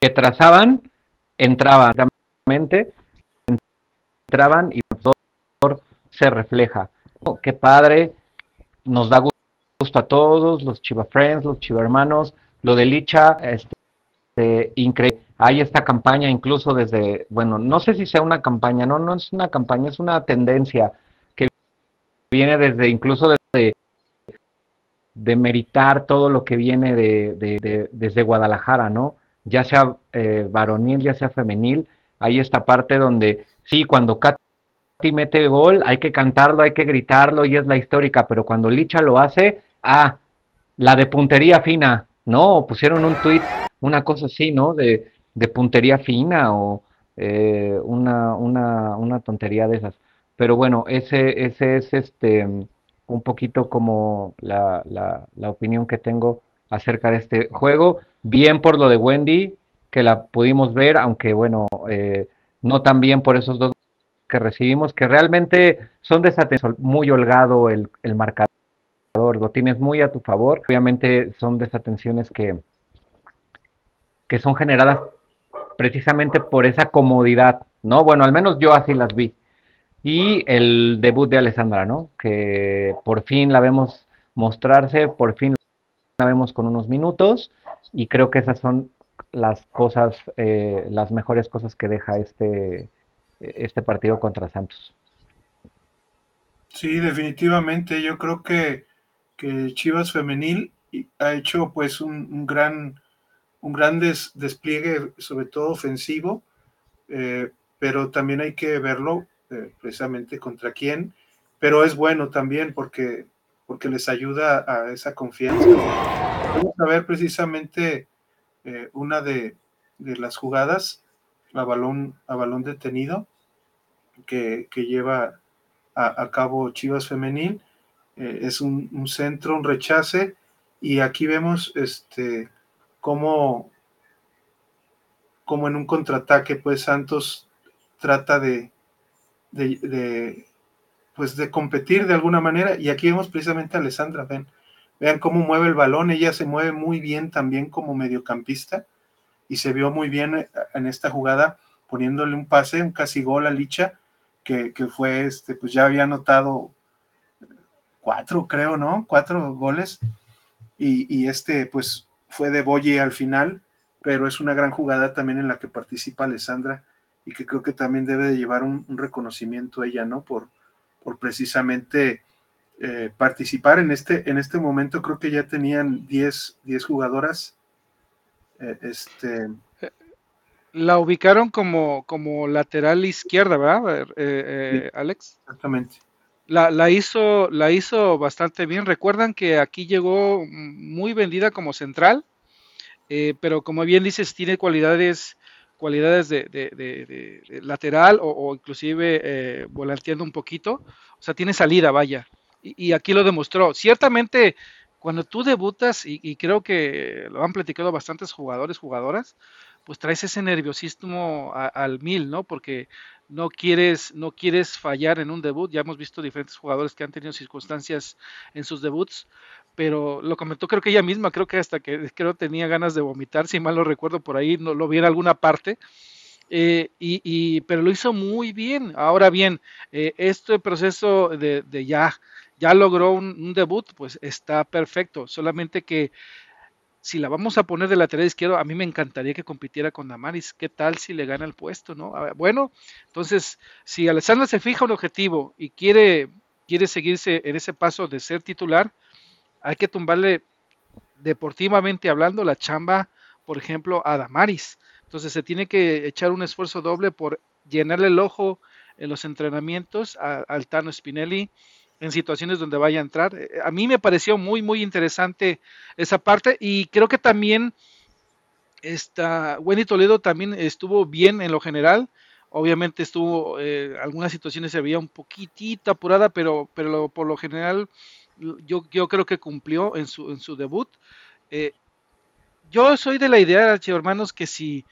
que, trazaban, entraban, entraban y se refleja. Oh, qué padre, nos da gusto a todos, los Chiva Friends, los Chiva Hermanos, lo de Licha, este, increíble. Hay esta campaña incluso desde, bueno, no sé si sea una campaña, no, no es una campaña, es una tendencia que viene desde, incluso desde de meritar todo lo que viene de, desde Guadalajara, ¿no? Ya sea eh, varonil, ya sea femenil, hay esta parte donde sí, cuando Kat y mete gol, hay que cantarlo, hay que gritarlo y es la histórica, pero cuando Licha lo hace, ah, la de puntería fina, no, pusieron un tuit, una cosa así, ¿no? De, de puntería fina o eh, una, una, una, tontería de esas. Pero bueno, ese, ese es este un poquito como la, la, la opinión que tengo acerca de este juego. Bien por lo de Wendy, que la pudimos ver, aunque bueno, eh, no tan bien por esos dos que recibimos, que realmente son desatención, muy holgado el, el marcador, lo tienes muy a tu favor. Obviamente son desatenciones que, que son generadas precisamente por esa comodidad, ¿no? Bueno, al menos yo así las vi. Y el debut de Alessandra, ¿no? Que por fin la vemos mostrarse, por fin la vemos con unos minutos y creo que esas son las cosas, eh, las mejores cosas que deja este, este partido contra Santos. Sí, definitivamente. Yo creo que, que Chivas Femenil ha hecho pues un, gran, un gran despliegue, sobre todo ofensivo, eh, pero también hay que verlo eh, precisamente contra quién, pero es bueno también porque, porque les ayuda a esa confianza. Vamos a ver precisamente eh, una de, las jugadas a balón, a balón detenido que, lleva a, cabo Chivas Femenil. Es un, centro, un rechace, y aquí vemos este cómo, como en un contraataque, pues Santos trata de, de, pues de competir de alguna manera. Y aquí vemos precisamente a Alessandra, ven, vean cómo mueve el balón, ella se mueve muy bien también como mediocampista y se vio muy bien eh, en esta jugada poniéndole un pase, un casi gol a Licha, que, que fue este, pues ya había anotado cuatro, creo, ¿no? Cuatro goles y, este pues fue de Boye al final, pero es una gran jugada también en la que participa Alessandra y que creo que también debe de llevar un, reconocimiento ella, ¿no? Por, por precisamente eh, participar en este, en este momento, creo que ya tenían 10, 10 jugadoras. Eh, este... La ubicaron como, como lateral izquierda, ¿verdad, eh, Alex? Exactamente la, hizo, la hizo bastante bien. Recuerdan que aquí llegó muy vendida como central, eh, pero como bien dices, tiene cualidades, cualidades de, lateral o, inclusive eh, volanteando un poquito. O sea, tiene salida, vaya. Y, aquí lo demostró. Ciertamente, cuando tú debutas, y, y, creo que lo han platicado bastantes jugadores, jugadoras, pues traes ese nerviosismo al mil, ¿no? Porque no quieres, no quieres fallar en un debut. Ya hemos visto diferentes jugadores que han tenido circunstancias en sus debuts, pero lo comentó creo que ella misma, creo que hasta que creo tenía ganas de vomitar, si mal lo recuerdo por ahí, no lo vi en alguna parte. Eh, y, pero lo hizo muy bien. Ahora bien, eh, este proceso de, ya, ya logró un, debut, pues está perfecto. Solamente que si la vamos a poner de lateral izquierdo, a mí me encantaría que compitiera con Damaris. ¿Qué tal si le gana el puesto, no? bueno, entonces, si Alessandra se fija un objetivo y quiere, quiere seguirse en ese paso de ser titular, hay que tumbarle deportivamente hablando la chamba, por ejemplo, a Damaris. Entonces se tiene que echar un esfuerzo doble por llenarle el ojo en los entrenamientos al Tano Spinelli, en situaciones donde vaya a entrar. Eh, a mí me pareció muy, muy interesante esa parte y creo que también esta, Wendy Toledo también estuvo bien en lo general. Obviamente estuvo, eh, algunas situaciones se veía un poquitito apurada, pero, pero por lo general yo, yo creo que cumplió en su, en su debut. Eh, yo soy de la idea, hermanos, que si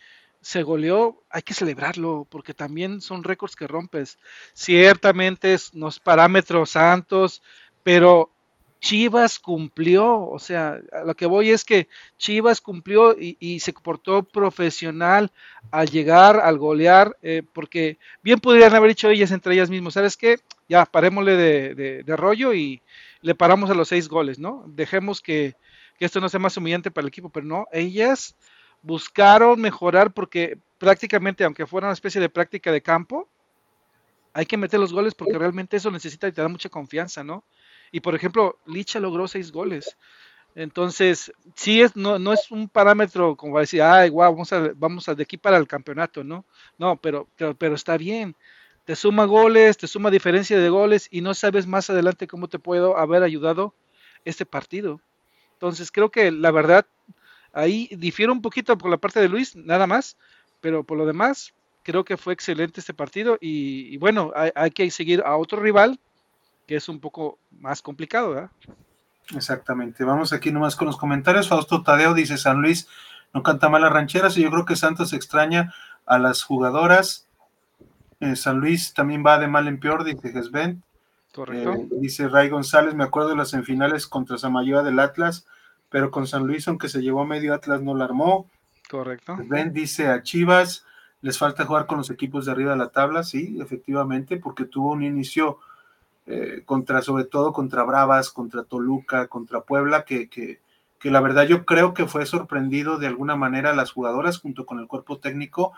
se goleó, hay que celebrarlo, porque también son récords que rompes. Ciertamente es los parámetros santos, pero Chivas cumplió, o sea, lo que voy es que Chivas cumplió y, se comportó profesional al llegar, al golear, eh, porque bien podrían haber dicho ellas entre ellas mismas, ¿sabes qué? Ya, parémosle de, de, rollo y le paramos a los seis goles, ¿no? Dejemos que, que esto no sea más humillante para el equipo, pero no, ellas buscaron mejorar porque prácticamente, aunque fuera una especie de práctica de campo, hay que meter los goles porque realmente eso necesita y te da mucha confianza, ¿no? Y por ejemplo, Licha logró seis goles. Entonces, sí es, no, no es un parámetro como decir, ay, wow, vamos a, vamos a de aquí para el campeonato, ¿no? No, pero, pero, pero está bien. Te suma goles, te suma diferencia de goles y no sabes más adelante cómo te puedo haber ayudado este partido. Entonces, creo que la verdad, Ahí difiere un poquito por la parte de Luis, nada más, pero por lo demás, creo que fue excelente este partido y, bueno, hay, que seguir a otro rival que es un poco más complicado, ¿verdad? Exactamente. Vamos aquí nomás con los comentarios. Fausto Tadeo dice San Luis no canta mal las rancheras y yo creo que Santos extraña a las jugadoras. Eh, San Luis también va de mal en peor, dice Gesben. Correcto. Eh, dice Ray González, me acuerdo de las semifinales contra Samayoa del Atlas, pero con San Luis, aunque se llevó a medio Atlas, no la armó. Correcto. Ben dice a Chivas, les falta jugar con los equipos de arriba de la tabla, sí, efectivamente, porque tuvo un inicio eh, contra, sobre todo contra Bravas, contra Toluca, contra Puebla, que, que, que, la verdad yo creo que fue sorprendido de alguna manera las jugadoras junto con el cuerpo técnico,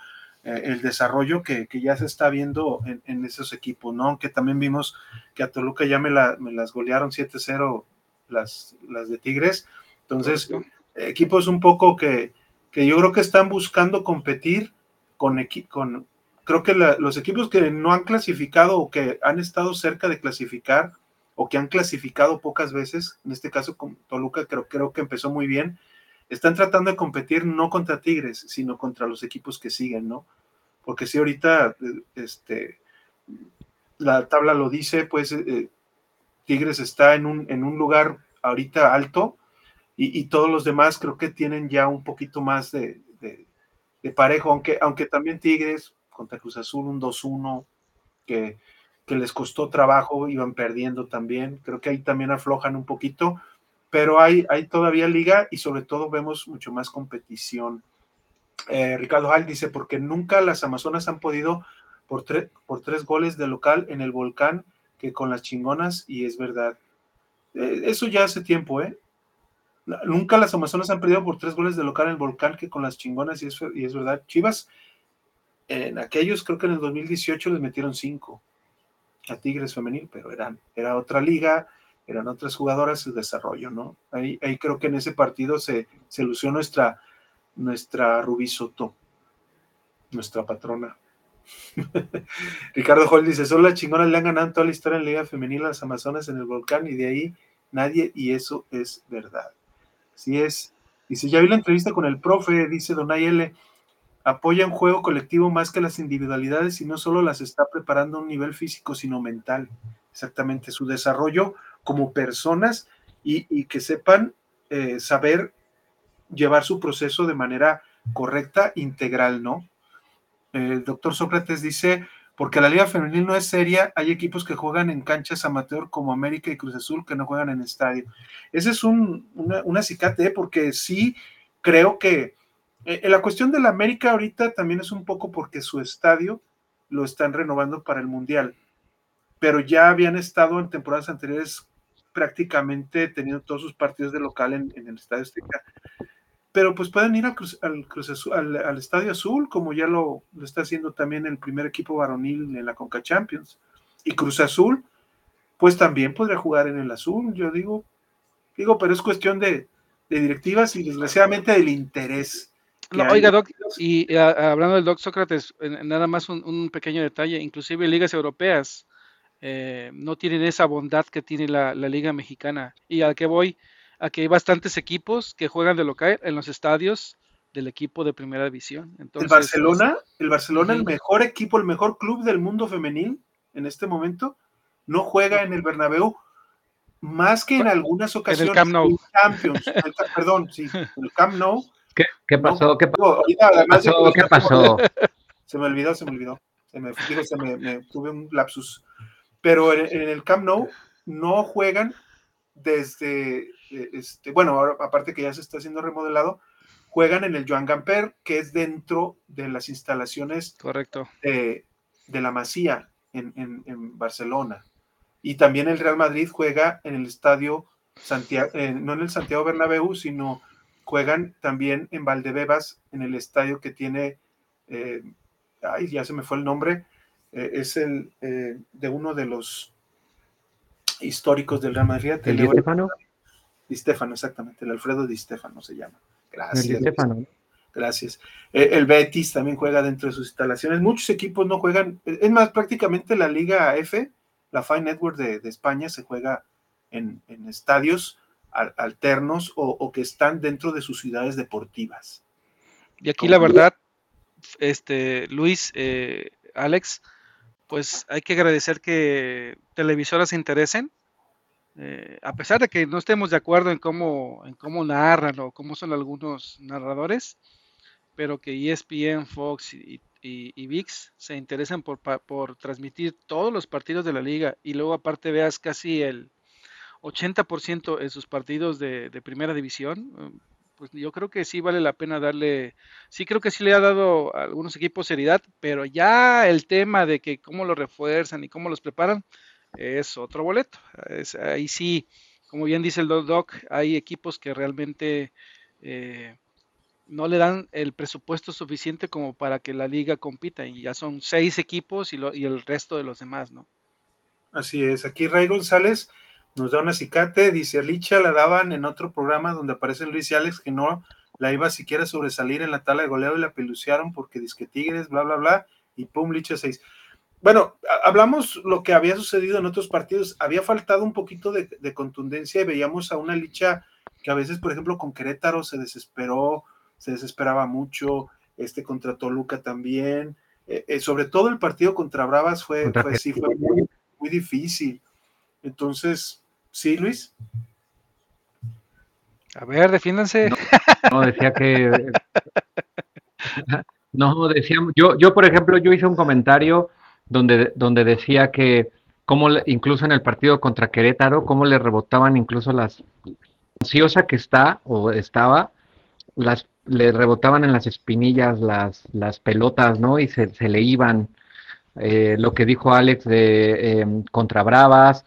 eh, el desarrollo que, que, ya se está viendo en, en, esos equipos, ¿no? Aunque también vimos que a Toluca ya me, la, me las golearon 7-0 las, las de Tigres, entonces equipos un poco que, que yo creo que están buscando competir con, con creo que la, los equipos que no han clasificado o que han estado cerca de clasificar o que han clasificado pocas veces, en este caso con Toluca creo, creo que empezó muy bien, están tratando de competir no contra Tigres, sino contra los equipos que siguen, ¿no? Porque si ahorita este, la tabla lo dice, pues eh, Tigres está en un, en un lugar ahorita alto y, y, todos los demás creo que tienen ya un poquito más de, parejo, aunque, aunque también Tigres contra Cruz Azul, un 2-1 que, que, les costó trabajo, iban perdiendo también. Creo que ahí también aflojan un poquito, pero hay, hay todavía liga y sobre todo vemos mucho más competición. Eh, Ricardo Hall dice, porque nunca las Amazonas han podido por, tre por tres goles de local en el volcán que con las chingonas, y es verdad. Eh, eso ya hace tiempo, ¿eh? Nunca las Amazonas han perdido por tres goles de local en el volcán que con las chingonas, y es, y es verdad. Chivas en aquellos, creo que en el 2018 les metieron cinco a Tigres Femenil, pero eran, era otra liga, eran otras jugadoras su desarrollo, ¿no? Ahí, ahí creo que en ese partido se, se lució nuestra, nuestra Rubí Soto, nuestra patrona. Ricardo Hall dice, solo las chingonas le han ganado toda la historia en la Liga Femenil a las Amazonas en el volcán y de ahí nadie, y eso es verdad. Así es. Dice, ya vi la entrevista con el profe, dice Donay L apoya un juego colectivo más que las individualidades y no solo las está preparando a un nivel físico, sino mental. Exactamente, su desarrollo como personas y, y que sepan eh, saber llevar su proceso de manera correcta, integral, ¿no? El doctor Sócrates dice, porque la liga femenil no es seria, hay equipos que juegan en canchas amateur como América y Cruz Azul que no juegan en estadio. Ese es un, una, una cicate, ¿eh? porque sí creo que eh, la cuestión de la América ahorita también es un poco porque su estadio lo están renovando para el Mundial, pero ya habían estado en temporadas anteriores prácticamente teniendo todos sus partidos de local en, en el Estadio Azteca. Pero pues pueden ir al, Cruz, al, Cruz Azul, al, al, Estadio Azul, como ya lo, lo, está haciendo también el primer equipo varonil en la Conca Champions. Y Cruz Azul, pues también podría jugar en el Azul, yo digo, digo, pero es cuestión de, de directivas y desgraciadamente del interés no, oiga, Doc, y a, hablando del Doc Sócrates, nada más un, un, pequeño detalle, inclusive ligas europeas eh, no tienen esa bondad que tiene la, la, Liga Mexicana. ¿Y a qué voy? A que hay bastantes equipos que juegan de local en los estadios del equipo de primera división. Entonces, el Barcelona, pues, el Barcelona, uh -huh. el mejor equipo, el mejor club del mundo femenil en este momento, no juega en el Bernabéu más que en algunas ocasiones en el Camp Nou. Champions, el, perdón, sí, el Camp Nou ¿Qué, qué pasó? No, ¿Qué pasó? pasó? ¿Qué pasó? Se me olvidó, se me olvidó. Se me, digo, se me, me tuve un lapsus. Pero en, en, el Camp Nou no juegan desde, este, bueno, ahora, aparte que ya se está haciendo remodelado, juegan en el Joan Gamper, que es dentro de las instalaciones Correcto. De, de la Masía en, en, en, Barcelona. Y también el Real Madrid juega en el estadio Santiago, eh, no en el Santiago Bernabéu, sino juegan también en Valdebebas, en el estadio que tiene, eh, ay, ya se me fue el nombre, eh, es el eh, de uno de los históricos del Real Madrid. ¿El Di Stefano? Di Stefano, exactamente, el Alfredo Di Stefano se llama. Gracias. El Di Stefano. Gracias. Eh, el Betis también juega dentro de sus instalaciones. Muchos equipos no juegan, es más, prácticamente la Liga F, la Fine Network de, de España, se juega en, en estadios alternos o, o, que están dentro de sus ciudades deportivas. Y aquí la verdad, este Luis, eh, Alex, pues hay que agradecer que televisoras se interesen, eh, a pesar de que no estemos de acuerdo en cómo, en cómo narran o cómo son algunos narradores, pero que ESPN, Fox y, VIX se interesan por, por transmitir todos los partidos de la liga y luego aparte veas casi el 80% en sus partidos de, primera división, pues yo creo que sí vale la pena darle, sí creo que sí le ha dado a algunos equipos seriedad, pero ya el tema de que cómo lo refuerzan y cómo los preparan es otro boleto. ahí sí, como bien dice el Doc, hay equipos que realmente eh, no le dan el presupuesto suficiente como para que la liga compita y ya son seis equipos y, y el resto de los demás, ¿no? Así es, aquí Ray González nos da una cicate, dice Licha la daban en otro programa donde aparecen Luis y Alex que no la iba siquiera a sobresalir en la tabla de goleo y la pelucearon porque disque Tigres, bla, bla, bla, y pum, Licha 6. Bueno, hablamos lo que había sucedido en otros partidos, había faltado un poquito de, contundencia y veíamos a una Licha que a veces, por ejemplo, con Querétaro se desesperó, se desesperaba mucho, este contra Toluca también, eh, eh, sobre todo el partido contra Bravas fue, fue, sí, fue muy, muy difícil. Entonces, ¿sí, Luis? A ver, defiéndanse. No, decía que. No, decía. Yo, yo, por ejemplo, yo hice un comentario donde, donde decía que, como incluso en el partido contra Querétaro, cómo le rebotaban incluso las. Ansiosa que está o estaba, las le rebotaban en las espinillas las, las pelotas, ¿no? Y se, se le iban. Eh, lo que dijo Alex de em, contra Bravas,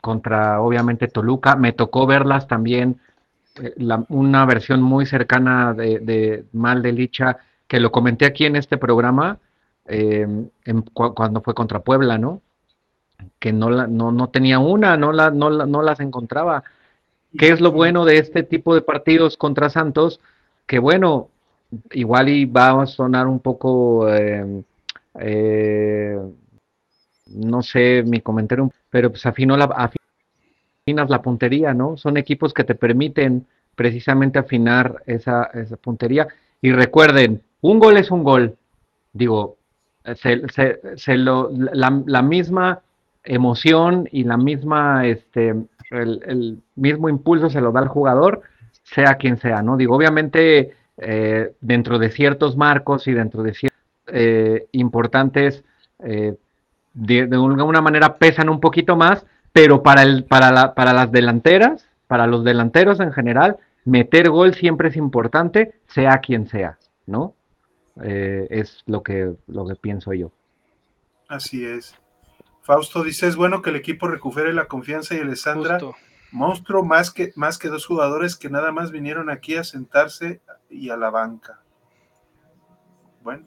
contra obviamente Toluca, me tocó verlas también, eh, una versión muy cercana de, Mal de Licha, que lo comenté aquí en este programa, em, cuando fue contra Puebla, ¿no? Que no, la, no, no tenía una, no, la, no, no las encontraba. ¿Qué es lo bueno de este tipo de partidos contra Santos? Que bueno, igual y va a sonar un poco em, eh, no sé mi comentario, pero pues la, afinas la puntería, ¿no? Son equipos que te permiten precisamente afinar esa, esa puntería. Y recuerden, un gol es un gol. Digo, se, se, lo, la, misma emoción y la misma, este, el, mismo impulso se lo da al jugador, sea quien sea, ¿no? Digo, obviamente, eh, dentro de ciertos marcos y dentro de ciertos eh, importantes, eh, de, alguna manera pesan un poquito más, pero para, el, para, la, para las delanteras, para los delanteros en general, meter gol siempre es importante, sea quien sea, ¿no? Eh, es lo que, lo que pienso yo. Así es. Fausto dice, es bueno que el equipo recupere la confianza y Alessandra, monstruo más que, más que dos jugadores que nada más vinieron aquí a sentarse y a la banca. Bueno,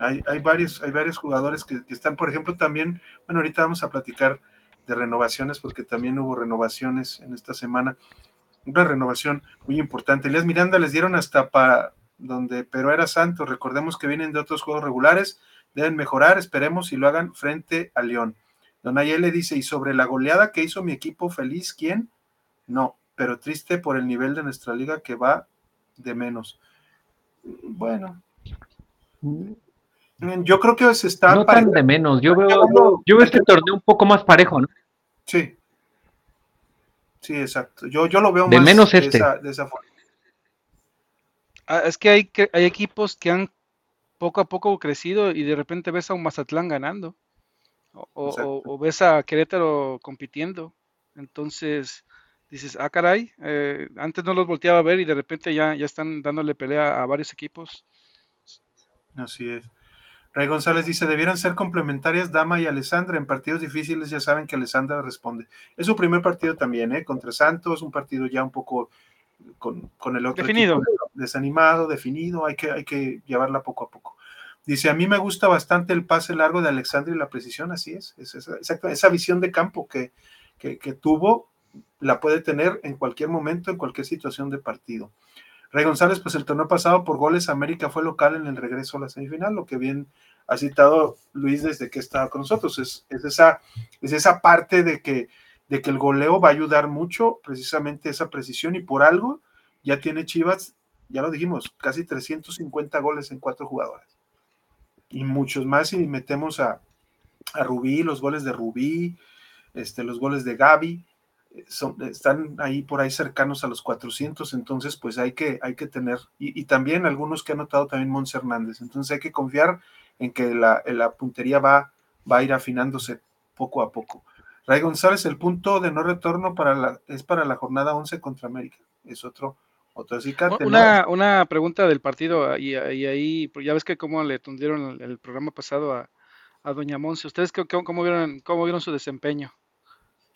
hay, varios, hay varios jugadores que, están, por ejemplo, también, bueno, ahorita vamos a platicar de renovaciones, porque también hubo renovaciones en esta semana. Una renovación muy importante. Elías Miranda les dieron hasta para donde pero era santo. Recordemos que vienen de otros juegos regulares, deben mejorar, esperemos y lo hagan frente a León. Don Ayele dice, y sobre la goleada que hizo mi equipo feliz, ¿quién? No, pero triste por el nivel de nuestra liga que va de menos. Bueno, Mm, yo creo que se está. No tan de menos. Yo veo, yo veo este torneo un poco más parejo, ¿no? Sí. Sí, exacto. Yo, yo lo veo de menos este. de, esa, forma. Ah, es que hay, hay equipos que han poco a poco crecido y de repente ves a un Mazatlán ganando. O, ves a Querétaro compitiendo. Entonces dices, ah, caray, eh, antes no los volteaba a ver y de repente ya, ya están dándole pelea a varios equipos. Así es. Ray González dice, debieran ser complementarias Dama y Alessandra. En partidos difíciles ya saben que Alessandra responde. Es su primer partido también, ¿eh? Contra Santos, un partido ya un poco con, el otro. Definido. desanimado, definido, hay que, hay que llevarla poco a poco. Dice, a mí me gusta bastante el pase largo de Alexandra y la precisión, así es. es esa, esa visión de campo que, que, que tuvo, la puede tener en cualquier momento, en cualquier situación de partido. Rey González, pues el torneo pasado por goles, América fue local en el regreso a la semifinal, lo que bien ha citado Luis desde que estaba con nosotros. Es, esa, es esa parte de que, de que el goleo va a ayudar mucho, precisamente esa precisión, y por algo ya tiene Chivas, ya lo dijimos, casi 350 goles en cuatro jugadores. Y muchos más si metemos a, a Rubí, los goles de Rubí, este, los goles de Gaby están ahí por ahí cercanos a los 400, entonces pues hay que, hay que tener, y, también algunos que ha notado también Mons Hernández, entonces hay que confiar en que la, la, puntería va, va a ir afinándose poco a poco. Ray González, el punto de no retorno para la, es para la jornada 11 contra América, es otro, Una, una pregunta del partido, y, ahí, pues, ya ves que cómo le tundieron el, programa pasado a, Doña Monse. ¿Ustedes cómo, vieron, cómo vieron su desempeño?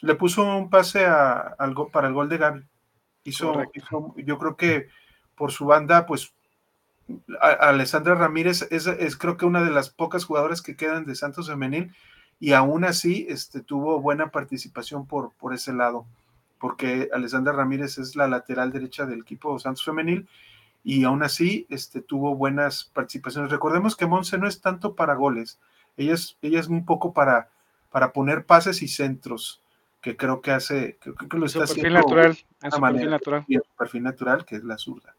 Le puso un pase a, para el gol de Gaby. Hizo, yo creo que por su banda, pues Alessandra Ramírez es, es, creo que una de las pocas jugadoras que quedan de Santos Femenil y aún así este, tuvo buena participación por, por ese lado porque Alessandra Ramírez es la lateral derecha del equipo Santos Femenil y aún así este, tuvo buenas participaciones. Recordemos que Monse no es tanto para goles, ella es, ella es un poco para, para poner pases y centros, que creo que hace, creo que lo está haciendo natural, su perfil natural. Y perfil natural, que es la zurda.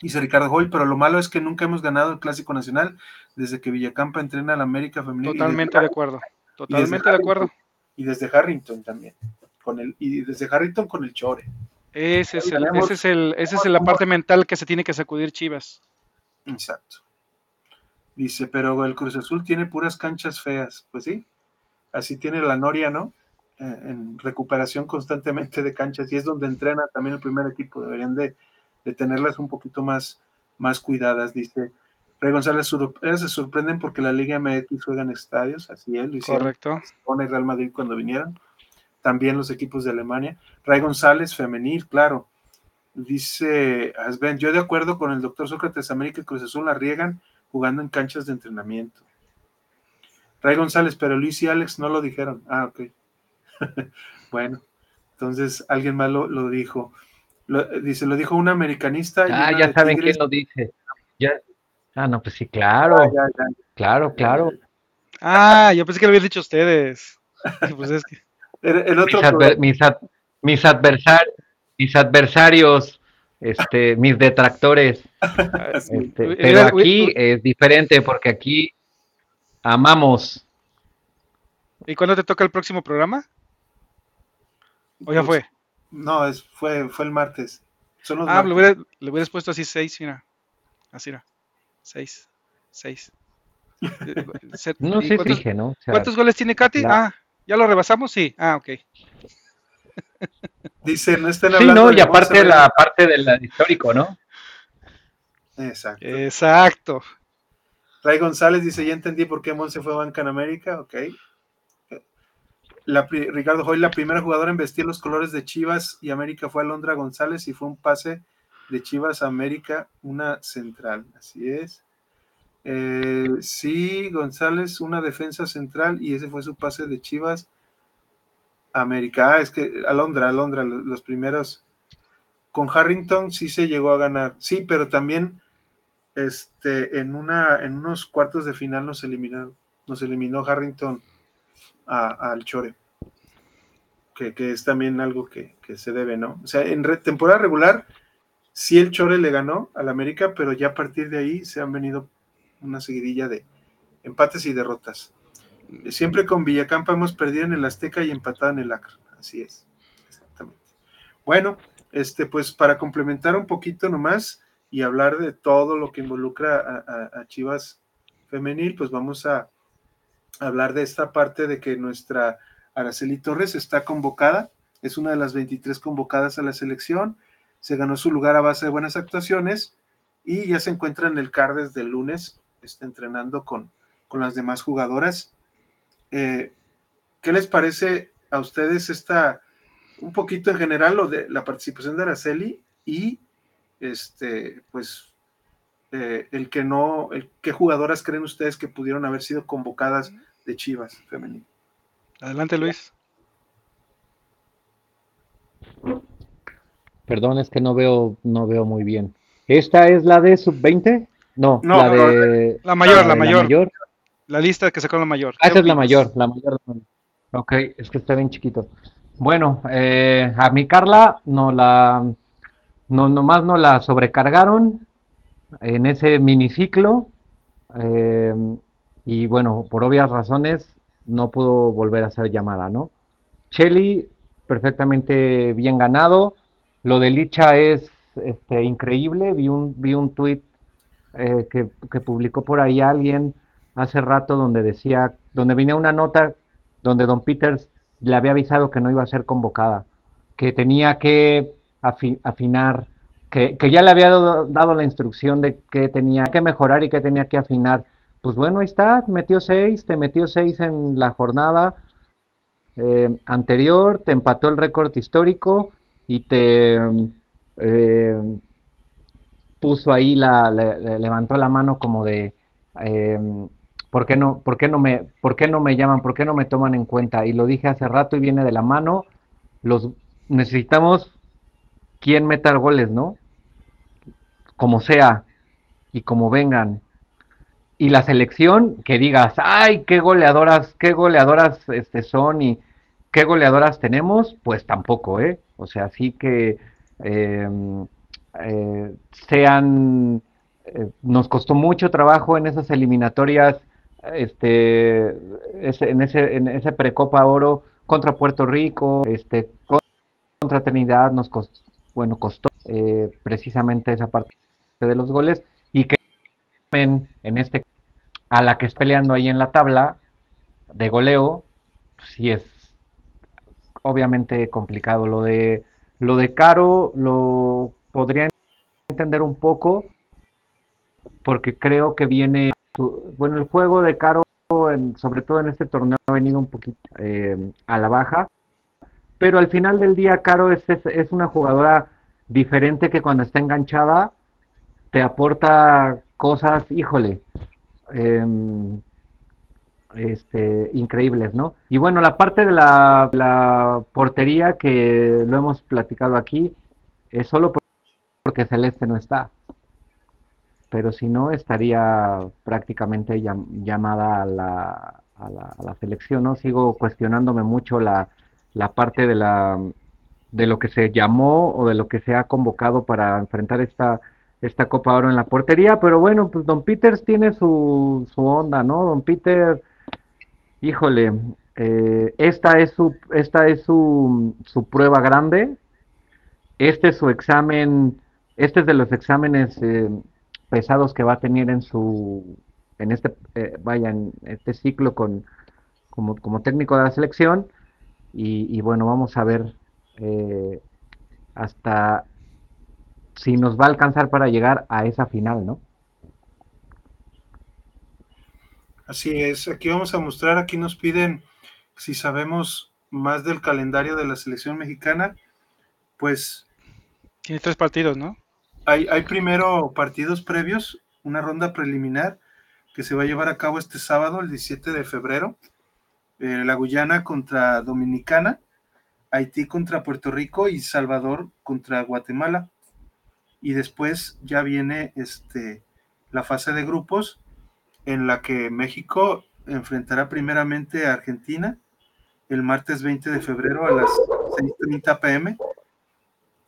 Dice Ricardo Hoy, pero lo malo es que nunca hemos ganado el Clásico Nacional desde que Villacampa entrena a la América Femenil. Totalmente de acuerdo, totalmente de acuerdo. Y desde Harrington también con el, y desde Harrington con el Chore. Ese es, el, ese es, el, ese es la parte mental que se tiene que sacudir Chivas. Exacto. Dice, pero el Cruz Azul tiene puras canchas feas. Pues sí, así tiene la Noria, ¿no? Eh, en recuperación constantemente de canchas y es donde entrena también el primer equipo. Deberían de, de tenerlas un poquito más, más cuidadas. Dice, Rey González, se sorprenden porque la Liga MX juega en estadios, así es, lo Correcto. Con el Real Madrid cuando vinieron también los equipos de Alemania. Ray González, femenil, claro. Dice Asben, yo de acuerdo con el doctor Sócrates América y Cruz Azul la riegan jugando en canchas de entrenamiento. Ray González, pero Luis y Alex no lo dijeron. Ah, ok. bueno, entonces alguien más lo, dijo. dice, lo dijo un americanista. Ah, ya saben quién lo dice. Ah, no, pues sí, claro. Ah, claro, claro. Ah, yo pensé que lo habían dicho ustedes. Pues es que mis, adversarios, mis adversarios, este, mis detractores. Este, pero aquí es diferente porque aquí amamos. ¿Y cuándo te toca el próximo programa? ¿O ya fue? No, es, fue, fue el martes. ah, le, hubiera, le, hubieras puesto así seis, mira. Así, mira. Seis. Seis. no sé, dije, ¿no? ¿Cuántos goles tiene Katy? Ah, ¿Ya lo rebasamos? Sí. Ah, ok. Dice, no estén hablando. Sí, no, y aparte la parte del histórico, ¿no? Exacto. Exacto. Ray González dice, ya entendí por qué Monse fue banca en América, ok. Ricardo Hoy, la primera jugadora en vestir los colores de Chivas y América fue Alondra González y fue un pase de Chivas a América, una central, así es. Eh, sí, González, una defensa central y ese fue su pase de Chivas. América, ah, es que Alondra, Alondra, los primeros. Con Harrington sí se llegó a ganar, sí, pero también este, en, una, en unos cuartos de final nos eliminaron, nos eliminó Harrington al Chore, que, es también algo que, se debe, ¿no? O sea, en temporada regular, sí el Chore le ganó al América, pero ya a partir de ahí se han venido una seguidilla de empates y derrotas. Siempre con Villacampa hemos perdido en el Azteca y empatado en el Acre. Así es, exactamente. Bueno, este, pues para complementar un poquito nomás y hablar de todo lo que involucra a, Chivas femenil, pues vamos a hablar de esta parte de que nuestra Araceli Torres está convocada, es una de las 23 convocadas a la selección, se ganó su lugar a base de buenas actuaciones y ya se encuentra en el CAR desde el lunes está entrenando con, las demás jugadoras. Eh, ¿Qué les parece a ustedes esta, un poquito en general, lo de la participación de Araceli y este, pues, eh, el que no, el, ¿qué jugadoras creen ustedes que pudieron haber sido convocadas de Chivas femenino? Adelante, Luis. Perdón, es que no veo, no veo muy bien. ¿Esta es la de sub-20? No, la de. La mayor, la, mayor. La lista que sacó la mayor. Ah, esa es la mayor, la mayor. Ok, es que está bien chiquito. Bueno, eh, a mi Carla no la. No, nomás no la sobrecargaron en ese miniciclo. Eh, y bueno, por obvias razones, no pudo volver a ser llamada, ¿no? Shelly, perfectamente bien ganado. Lo de Licha es este, increíble. Vi un, vi un tweet eh, que, publicó por ahí alguien hace rato donde decía, donde venía una nota donde Don Peters le había avisado que no iba a ser convocada, que tenía que afinar que, ya le había dado, la instrucción de que tenía que mejorar y que tenía que afinar. Pues bueno, ahí está, metió seis, te metió seis en la jornada eh, anterior, te empató el récord histórico y te eh, puso ahí, la, levantó la mano como de, eh, ¿por, qué no, por, qué no me, ¿por qué no me llaman? ¿Por qué no me toman en cuenta? Y lo dije hace rato y viene de la mano, los necesitamos quien meta goles, ¿no? Como sea y como vengan. Y la selección, que digas, ay, qué goleadoras, qué goleadoras este, son y qué goleadoras tenemos, pues tampoco, ¿eh? O sea, sí que em, eh, sean, eh, nos costó mucho trabajo en esas eliminatorias, este, en ese, en ese precopa oro contra Puerto Rico, este, contra Trinidad, nos costó, bueno, costó eh, precisamente esa parte de los goles en, este a la que es peleando ahí en la tabla de goleo, sí es obviamente complicado. Lo de lo de Caro lo podría entender un poco porque creo que viene bueno el juego de Caro sobre todo en este torneo ha venido un poquito eh, a la baja pero al final del día Caro es, es, una jugadora diferente que cuando está enganchada te aporta cosas, híjole, em, este, increíbles, ¿no? Y bueno, la parte de la, portería que lo hemos platicado aquí es solo porque Celeste no está. Pero si no, estaría prácticamente llamada a la, a la, a la selección, ¿no? Sigo cuestionándome mucho la, la parte de la de lo que se llamó o de lo que se ha convocado para enfrentar esta esta Copa Oro en la portería, pero bueno, pues Don Peters tiene su, su onda, ¿no? Don Peter, híjole, eh, esta es su esta es su, su prueba grande, este es su examen, este es de los exámenes eh, pesados que va a tener en su en este eh, vaya en este ciclo con como, como técnico de la selección y, bueno, vamos a ver eh, hasta si nos va a alcanzar para llegar a esa final, ¿no? Así es, aquí vamos a mostrar, aquí nos piden si sabemos más del calendario de la selección mexicana, pues... Tiene tres partidos, ¿no? Hay, hay primero partidos previos, una ronda preliminar que se va a llevar a cabo este sábado, el 17 de febrero, eh, la Guyana contra Dominicana, Haití contra Puerto Rico y Salvador contra Guatemala. Y después ya viene este, la fase de grupos en la que México enfrentará primeramente a Argentina el martes 20 de febrero a las 6.30 pm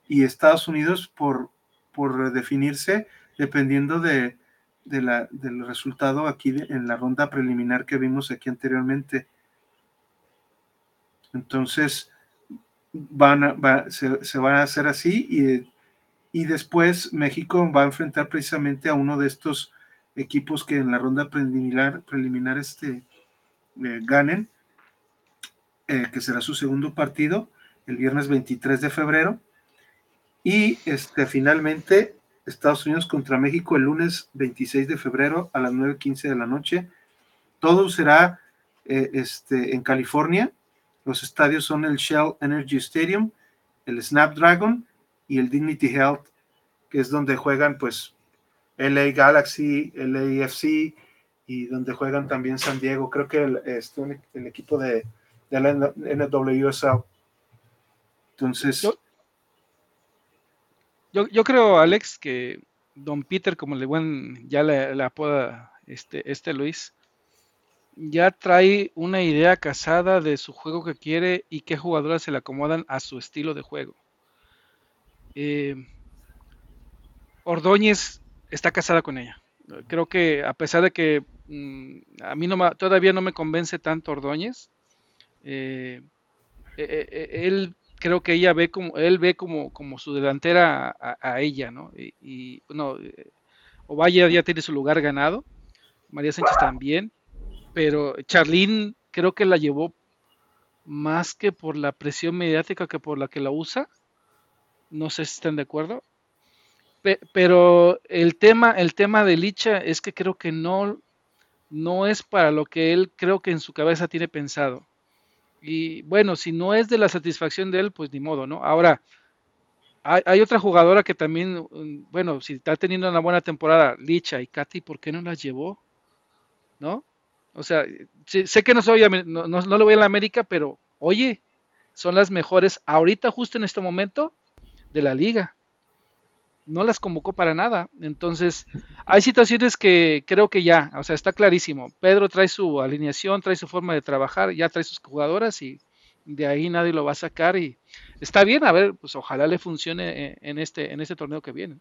y Estados Unidos por, por definirse dependiendo de, la, del resultado aquí en la ronda preliminar que vimos aquí anteriormente. Entonces, van se, van a hacer así y, y, después México va a enfrentar precisamente a uno de estos equipos que en la ronda preliminar, preliminar este, eh, ganen, eh, que será su segundo partido el viernes 23 de febrero. Y este, finalmente Estados Unidos contra México el lunes 26 de febrero a las 9.15 de la noche. Todo será eh, este, en California los estadios son el Shell Energy Stadium, el Snapdragon y el Dignity Health, que es donde juegan pues LA Galaxy, LAFC y donde juegan también San Diego. Creo que el, este, el equipo de, de la NWSL. Entonces. Yo, yo, creo, Alex, que Don Peter, como le buen, ya le, le apoda este, este Luis, ya trae una idea casada de su juego que quiere y qué jugadoras se le acomodan a su estilo de juego. Eh, Ordóñez está casada con ella. Creo que a pesar de que mm, a mí no todavía no me convence tanto Ordóñez, eh, eh, él creo que ella ve como él ve como, su delantera a, ella, ¿no? Y, y bueno, Ovalle ya tiene su lugar ganado, María Sánchez también pero Charlene creo que la llevó más que por la presión mediática que por la que la usa. No sé si están de acuerdo. pero el tema, el tema de Licha es que creo que no, no es para lo que él creo que en su cabeza tiene pensado. Y bueno, si no es de la satisfacción de él, pues ni modo, ¿no? Ahora, hay, otra jugadora que también, mm, bueno, si está teniendo una buena temporada, Licha y Katy, ¿por qué no las llevó? ¿No? O sea, sé que no, soy, no, no, no le voy a la América, pero oye, son las mejores ahorita, justo en este momento, de la liga. No las convocó para nada. Entonces, hay situaciones que creo que ya, o sea, está clarísimo. Pedro trae su alineación, trae su forma de trabajar, ya trae sus jugadoras y de ahí nadie lo va a sacar y está bien, a ver, pues ojalá le funcione en este, en este torneo que viene.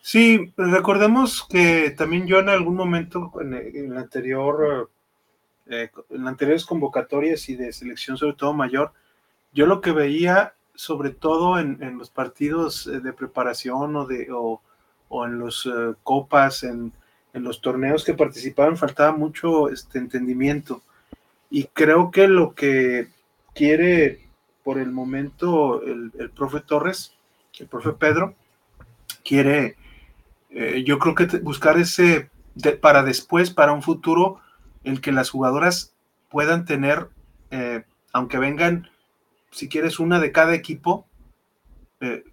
Sí, recordemos que también yo en algún momento en, el anterior, eh, en anteriores convocatorias y de selección, sobre todo mayor, yo lo que veía, sobre todo en, los partidos eh, de preparación o de o, en los eh, copas, en, en, los torneos que participaban, faltaba mucho este entendimiento. Y creo que lo que quiere por el momento el, profe Torres, el profe Pedro, quiere, eh, yo creo que buscar ese, para después, para un futuro, el que las jugadoras puedan tener, aunque vengan, si quieres, una de cada equipo, eh,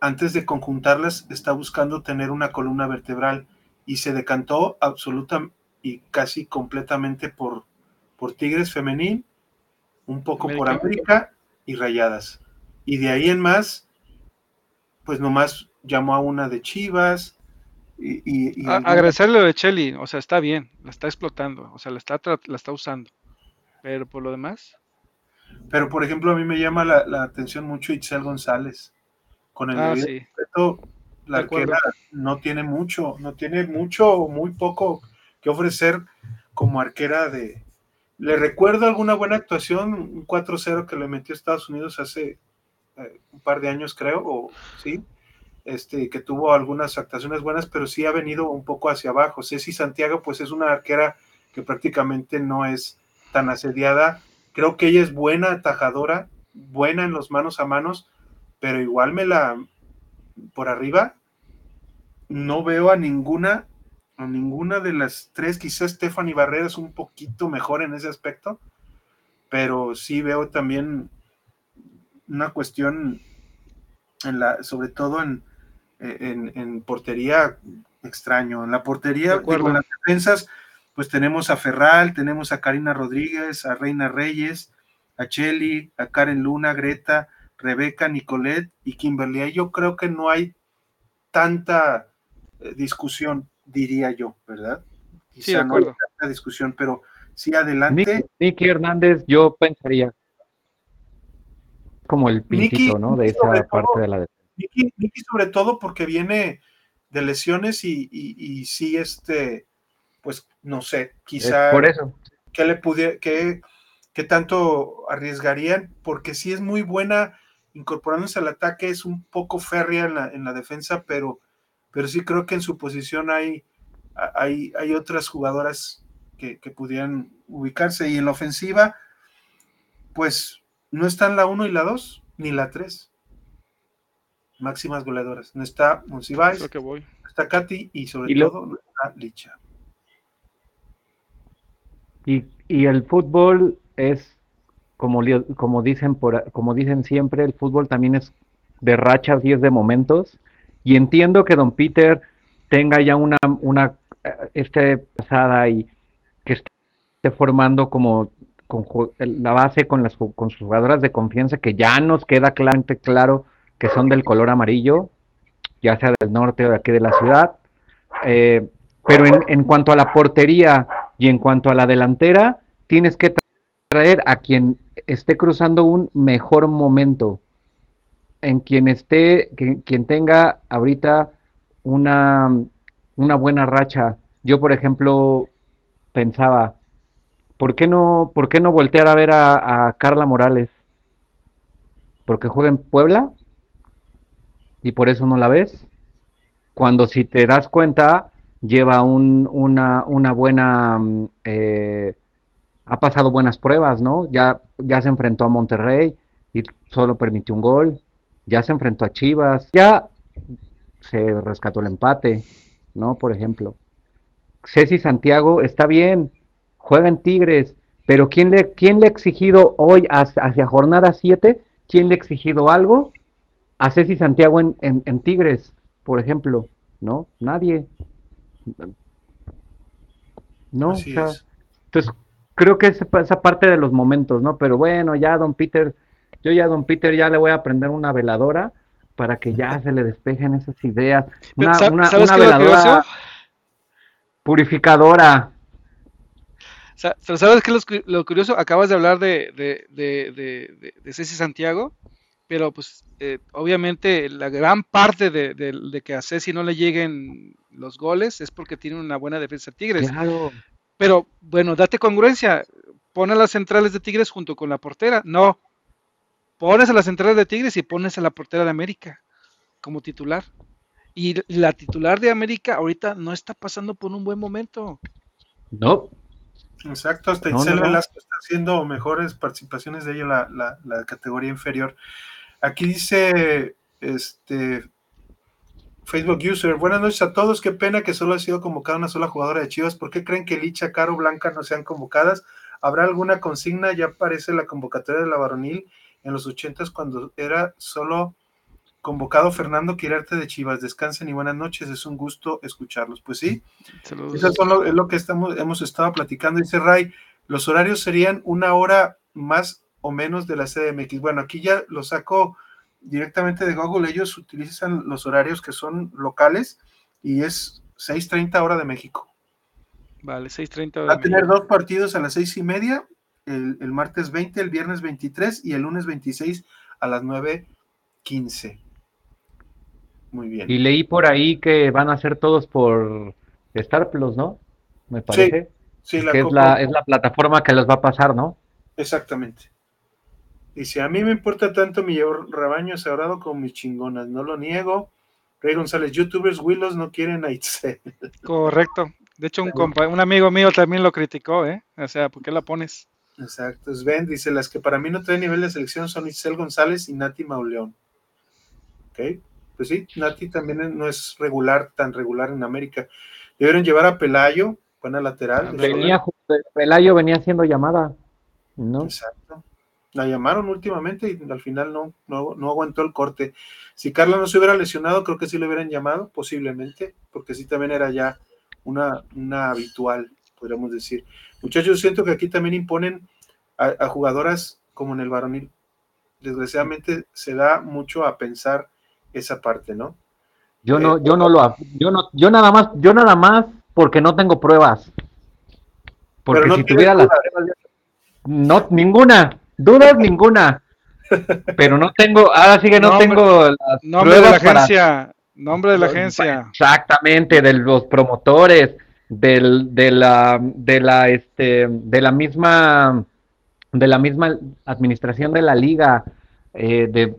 antes de conjuntarlas, está buscando tener una columna vertebral y se decantó absoluta y casi completamente por, por Tigres Femenil, un poco por América y Rayadas. Y de ahí en más, pues nomás llamó a una de Chivas. Y, agradecerle lo de Chelly, o sea, está bien, la está explotando, o sea, la está, la está usando. Pero por lo demás. Pero por ejemplo, a mí me llama la, atención mucho Itzel González. Con el ah, respeto, la arquera no tiene mucho, no tiene mucho o muy poco que ofrecer como arquera de, le recuerdo alguna buena actuación, un 4-0 que le metió Estados Unidos hace eh, un par de años, creo, o sí, este, que tuvo algunas actuaciones buenas, pero sí ha venido un poco hacia abajo. Ceci Santiago, pues es una arquera que prácticamente no es tan asediada. Creo que ella es buena atajadora, buena en los manos a manos, pero igual me la por arriba no veo a ninguna a ninguna de las tres, quizás Stephanie Barrera es un poquito mejor en ese aspecto, pero sí veo también una cuestión en la, sobre todo en, en, portería extraño. En la portería, en las defensas, pues tenemos a Ferral, tenemos a Karina Rodríguez, a Reina Reyes, a Chelly, a Karen Luna, Greta, Rebeca, Nicolette y Kimberly. Yo creo que no hay tanta eh, discusión diría yo, ¿verdad? sí, de acuerdo. la discusión, pero sí adelante. Nicky Hernández, yo pensaría como el pintito, ¿no? De esa parte de la defensa. Nicky, sobre todo porque viene de lesiones y, y, sí, este, pues no sé, quizá. por eso. ¿Qué le pudiera, qué, qué tanto arriesgarían? Porque sí es muy buena incorporándose al ataque, es un poco férrea en la, en la defensa, pero pero sí creo que en su posición hay, hay, hay otras jugadoras que, pudieran ubicarse y en la ofensiva, pues no están la 1 y la 2, ni la 3. Máximas goleadoras. No está Monsiváis, no está Katy y sobre todo no está Licha. Y, el fútbol es, como, dicen por, como dicen siempre, el fútbol también es de rachas y es de momentos. Y entiendo que don Peter tenga ya una, una este pasada y que esté formando como con la base con las con sus jugadoras de confianza que ya nos queda claramente claro que son del color amarillo, ya sea del norte o de aquí de la ciudad. Eh, pero en, cuanto a la portería y en cuanto a la delantera, tienes que traer a quien esté cruzando un mejor momento en quien esté, quien tenga ahorita una, una buena racha. Yo, por ejemplo, pensaba, ¿por qué no, por qué no voltear a ver a, Carla Morales? ¿Porque juega en Puebla? ¿Y por eso no la ves? Cuando si te das cuenta, lleva un, una, una buena... Eh, ha pasado buenas pruebas, ¿no? Ya, ya se enfrentó a Monterrey y solo permitió un gol ya se enfrentó a Chivas, ya se rescató el empate, ¿no? Por ejemplo. Ceci Santiago está bien, juega en Tigres, pero ¿quién le, quién le ha exigido hoy hacia, jornada 7? ¿Quién le ha exigido algo? A Ceci Santiago en, en, Tigres, por ejemplo, ¿no? Nadie. No, o sea, entonces creo que es esa parte de los momentos, ¿no? Pero bueno, ya don Peter, yo ya a don Peter ya le voy a prender una veladora para que ya se le despejen esas ideas. Una, una, una veladora purificadora. ¿sabes qué es lo curioso? Acabas de hablar de, de, de, de, Ceci Santiago, pero pues eh, obviamente la gran parte de, que a Ceci no le lleguen los goles es porque tiene una buena defensa Tigres. Claro. Pero bueno, date congruencia, pon a las centrales de Tigres junto con la portera. No, pones a las centrales de Tigres y pones a la portera de América como titular. Y la titular de América ahorita no está pasando por un buen momento. No. Exacto, hasta no, Velasco está haciendo mejores participaciones de ella la, la, categoría inferior. Aquí dice este Facebook User, buenas noches a todos, qué pena que solo ha sido convocada una sola jugadora de Chivas, ¿por qué creen que Licha, Caro, Blanca no sean convocadas? ¿Habrá alguna consigna? Ya aparece la convocatoria de la varonil en los ochentas cuando era solo convocado Fernando Quirarte de Chivas. Descansen y buenas noches, es un gusto escucharlos. Pues sí, eso es lo que estamos, hemos estado platicando. Dice Ray, los horarios serían una hora más o menos de la CDMX. Bueno, aquí ya lo saco directamente de Google, ellos utilizan los horarios que son locales y es 6.30 hora de México. Vale, 6.30 Va a tener dos partidos a las seis y media, el, el martes 20, el viernes 23 y el lunes 26 a las 9.15. Muy bien. Y leí por ahí que van a ser todos por Star Plus, ¿no? Me parece. Sí, la que es, la, es la plataforma que les va a pasar, ¿no? Exactamente. Dice, a mí me importa tanto mi rebaño sagrado como mis chingonas, no lo niego. Rey González, youtubers Willows no quieren a Itzel. Correcto. De hecho, un, un amigo mío también lo criticó, ¿eh? O sea, ¿por qué la pones? Exacto. Sven dice, las que para mí no traen nivel de selección son Itzel González y Nati Mauleón. ¿Ok? pues sí, Nati también no es regular, tan regular en América. Debieron llevar a Pelayo, buena lateral. Venía, Pelayo venía siendo llamada, ¿no? Exacto. La llamaron últimamente y al final no, no, aguantó el corte. Si Carla no se hubiera lesionado, creo que sí lo hubieran llamado, posiblemente, porque sí también era ya una, una habitual, podríamos decir. Muchachos, siento que aquí también imponen a jugadoras como en el varonil. Desgraciadamente se da mucho a pensar esa parte, ¿no? Yo no, yo no lo, yo no, yo nada más, yo nada más porque no tengo pruebas. Porque si tuviera las no, ninguna, dudas ninguna. Pero no tengo, ahora sí que no tengo las nombre de la agencia, nombre de la agencia. Exactamente, de los promotores, del, de la, de la, este, de la misma, de la misma administración de la liga, eh, de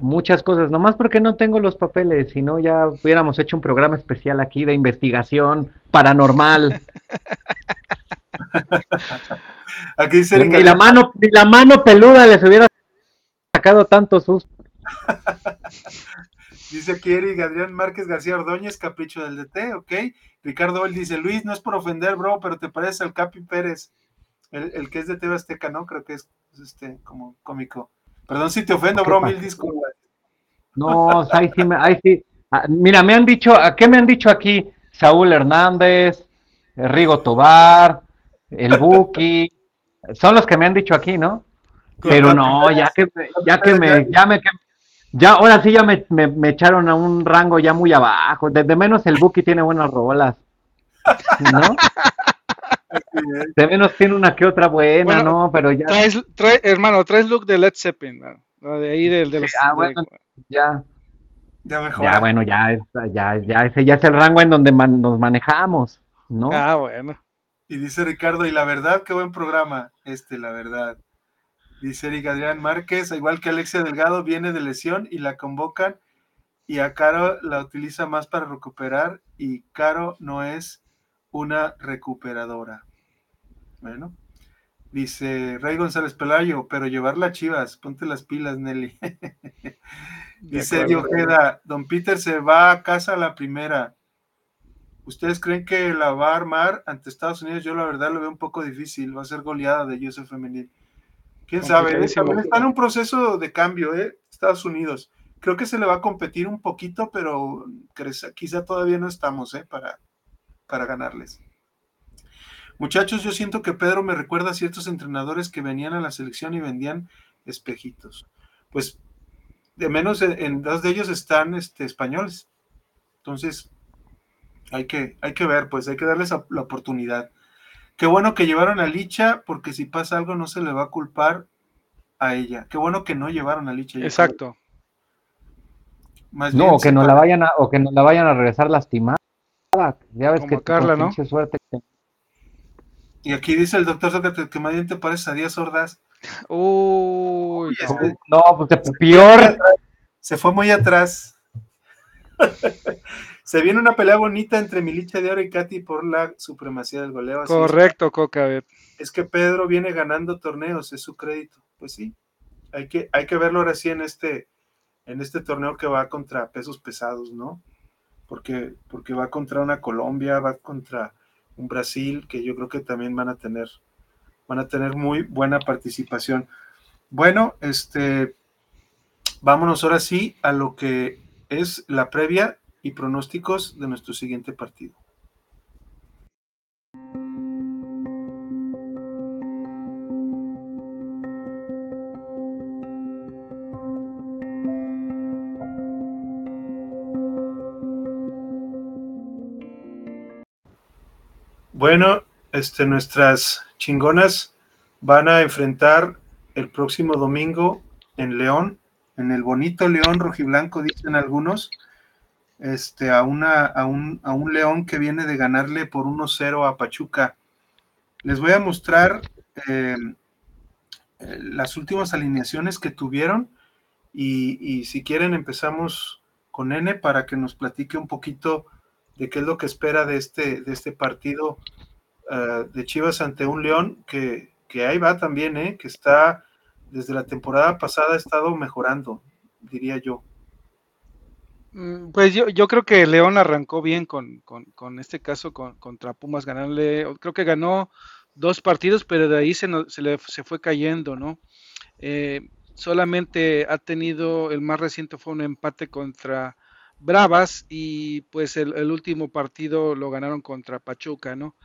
muchas cosas, nomás porque no tengo los papeles, si no ya hubiéramos hecho un programa especial aquí de investigación paranormal. aquí dice ni, la mano, ni la mano peluda les hubiera sacado tanto sus. dice aquí Eric Adrián Márquez García Ordóñez, capricho del DT, ok. Ricardo él dice, Luis, no es por ofender, bro, pero te parece al Capi Pérez, el, que es de TV Azteca, ¿no? Creo que es este como cómico. Perdón si te ofendo, bro, mil disculpas. No, ahí sí, ahí sí. Ah, mira, me han dicho, ¿a qué me han dicho aquí? Saúl Hernández, Rigo Tobar, el Buki, son los que me han dicho aquí, ¿no? Pero no, ya que, ya que me, ya me, ya ahora sí ya me, me, echaron a un rango ya muy abajo. Desde menos el Buki tiene buenas rolas, ¿no? De menos tiene una que otra buena, ¿no? Pero ya. Traes, hermano, traes look de Led Zeppelin, De ahí del, de los. ah, bueno, ya. Ya mejor. Ya, bueno, ya, ya, ya, ese ya es el rango en donde nos manejamos, ¿no? Ah, bueno. Y dice Ricardo, y la verdad, qué buen programa, este, la verdad. Dice Eric Adrián Márquez, igual que Alexia Delgado, viene de lesión y la convocan y a Caro la utiliza más para recuperar y Caro no es una recuperadora. Bueno, dice Rey González Pelayo, pero llevar las chivas, ponte las pilas, Nelly. Dice Ojeda, don Peter se va a casa a la primera. ¿Ustedes creen que la va a armar ante Estados Unidos? Yo la verdad lo veo un poco difícil. Va a ser goleada de USA femenil. ¿Quién sabe? También está en un proceso de cambio, ¿eh? Estados Unidos. Creo que se le va a competir un poquito, pero quizá todavía no estamos, ¿eh? Para, para ganarles. Muchachos, yo siento que Pedro me recuerda a ciertos entrenadores que venían a la selección y vendían espejitos. Pues de menos en, dos de ellos están este, españoles. Entonces, hay que, hay que ver, pues hay que darles la oportunidad. Qué bueno que llevaron a Licha, porque si pasa algo no se le va a culpar a ella. Qué bueno que no llevaron a Licha. Exacto. no, o que no la vayan a, o que no la vayan a regresar lastimada. Ya ves que Carla, ¿no? suerte y aquí dice el doctor Sócrates que más bien te parece a Díaz Ordaz. Uy, no, pues peor. Se fue muy atrás. se viene una pelea bonita entre Milicha de Oro y Katy por la supremacía del goleo. Correcto, Coca. Es que Pedro viene ganando torneos, es su crédito. Pues sí, hay que, hay que verlo ahora sí en este, en este torneo que va contra pesos pesados, ¿no? Porque, porque va contra una Colombia, va contra un Brasil, que yo creo que también van a tener, van a tener muy buena participación. Bueno, este, vámonos ahora sí a lo que es la previa y pronósticos de nuestro siguiente partido. Bueno, este, nuestras chingonas van a enfrentar el próximo domingo en León, en el bonito León rojiblanco, dicen algunos, este, a, una, a, un, a un León que viene de ganarle por 1-0 a Pachuca. Les voy a mostrar em, eh, las últimas alineaciones que tuvieron y, y, si quieren empezamos con N para que nos platique un poquito de qué es lo que espera de este, de este partido uh, de Chivas ante un León que, que, ahí va también, ¿eh? que está desde la temporada pasada ha estado mejorando, diría yo. Mm, pues yo, yo creo que León arrancó bien con, con, con este caso con, contra Pumas, ganarle, creo que ganó dos partidos, pero de ahí se, se, le, se fue cayendo, ¿no? Eh, solamente ha tenido, el más reciente fue un empate contra Bravas y pues el, último partido lo ganaron contra Pachuca, ¿no?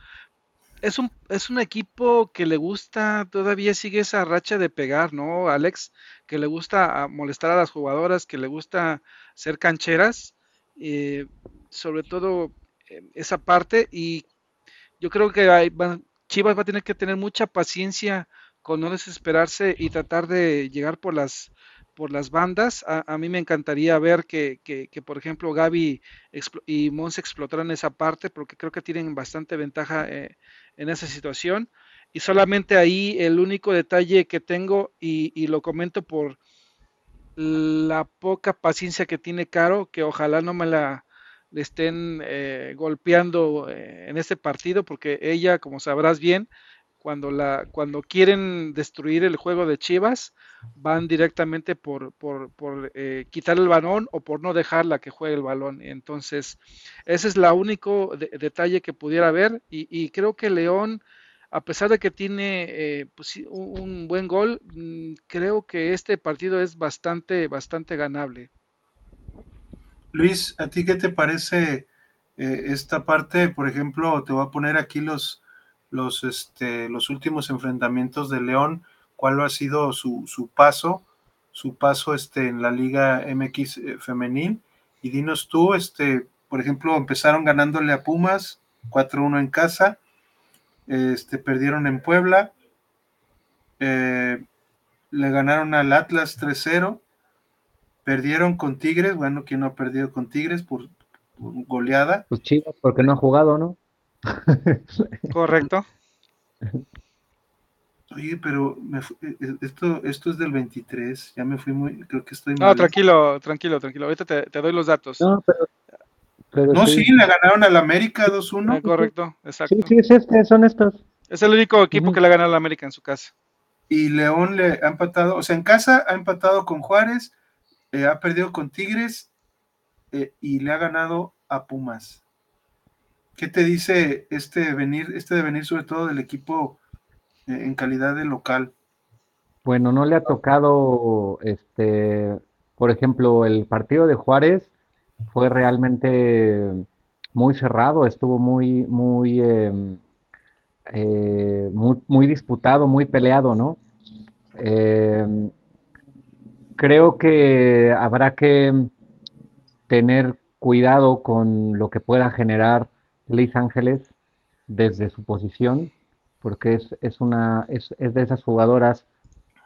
Es un, es un equipo que le gusta, todavía sigue esa racha de pegar, ¿no, Alex? Que le gusta molestar a las jugadoras, que le gusta ser cancheras, eh, sobre todo eh, esa parte y yo creo que Chivas va a tener que tener mucha paciencia con no desesperarse y tratar de llegar por las por las bandas. A, mí me encantaría ver que, que, por ejemplo, Gaby y Mons explotaran esa parte porque creo que tienen bastante ventaja eh, en esa situación. Y solamente ahí el único detalle que tengo, y, lo comento por la poca paciencia que tiene Caro, que ojalá no me la le estén eh, golpeando eh, en este partido, porque ella, como sabrás bien, cuando, la, cuando quieren destruir el juego de Chivas, van directamente por, por, por eh, quitar el balón o por no dejarla que juegue el balón. Entonces, ese es el único detalle que pudiera haber y, creo que León, a pesar de que tiene eh, pues, un, buen gol, mm, creo que este partido es bastante, bastante ganable. Luis, ¿a ti qué te parece eh, esta parte? Por ejemplo, te voy a poner aquí los los, este, los últimos enfrentamientos de León, cuál ha sido su, paso, su paso este, en la Liga MX eh, femenil. Y dinos tú, este, por ejemplo, empezaron ganándole a Pumas 4-1 en casa, este, perdieron en Puebla, eh, le ganaron al Atlas 3-0, perdieron con Tigres, bueno, ¿quién no ha perdido con Tigres por, por goleada? Pues Chivas, porque no ha jugado, ¿no? Correcto. Oye, pero eh, eh, esto, esto es del 23, ya me fui muy, creo que estoy No, tranquilo, tranquilo, tranquilo, ahorita te, doy los datos. No, pero, no sí. le ganaron al América 2-1. Ah, correcto, exacto. Sí, sí, este, son estos. Es el único equipo que le ha ganado al América en su casa. Y León le ha empatado, o sea, en casa ha empatado con Juárez, eh, ha perdido con Tigres eh, y le ha ganado a Pumas. ¿Qué te dice este venir, este de venir sobre todo del equipo eh, en calidad de local? Bueno, no le ha tocado, este, por ejemplo, el partido de Juárez fue realmente muy cerrado, estuvo muy, muy, em, muy, muy, disputado, muy peleado, ¿no? Em, creo que habrá que tener cuidado con lo que pueda generar Luis Ángeles desde su posición, porque es, es una, es, es, de esas jugadoras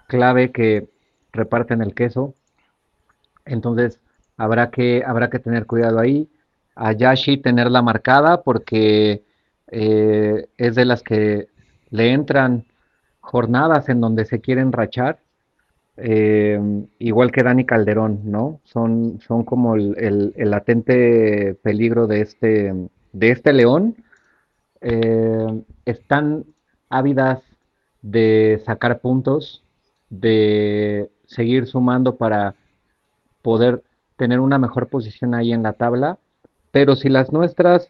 clave que reparten el queso. Entonces, habrá que, habrá que tener cuidado ahí. A Yashi tenerla marcada porque eh, es de las que le entran jornadas en donde se quieren rachar eh, igual que Dani Calderón, ¿no? Son, son como el, latente peligro de este, de este león. Eh, están ávidas de sacar puntos, de seguir sumando para poder tener una mejor posición ahí en la tabla, pero si las nuestras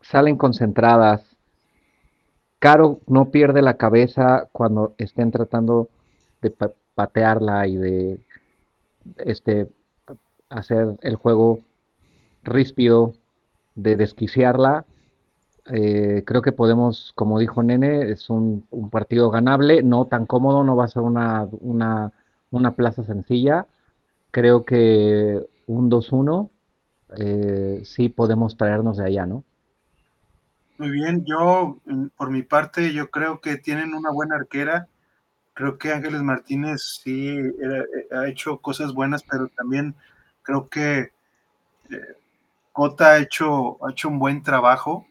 salen concentradas, Caro no pierde la cabeza cuando estén tratando de patearla y de este, hacer el juego ríspido, de desquiciarla. Eh, creo que podemos, como dijo Nene, es un, partido ganable, no tan cómodo, no va a ser una, una, plaza sencilla. Creo que un 2-1 eh, sí podemos traernos de allá, ¿no? Muy bien, yo por mi parte, yo creo que tienen una buena arquera creo que Ángeles Martínez sí eh, ha hecho cosas buenas, pero también creo que eh, Cota ha hecho, ha hecho un buen trabajo.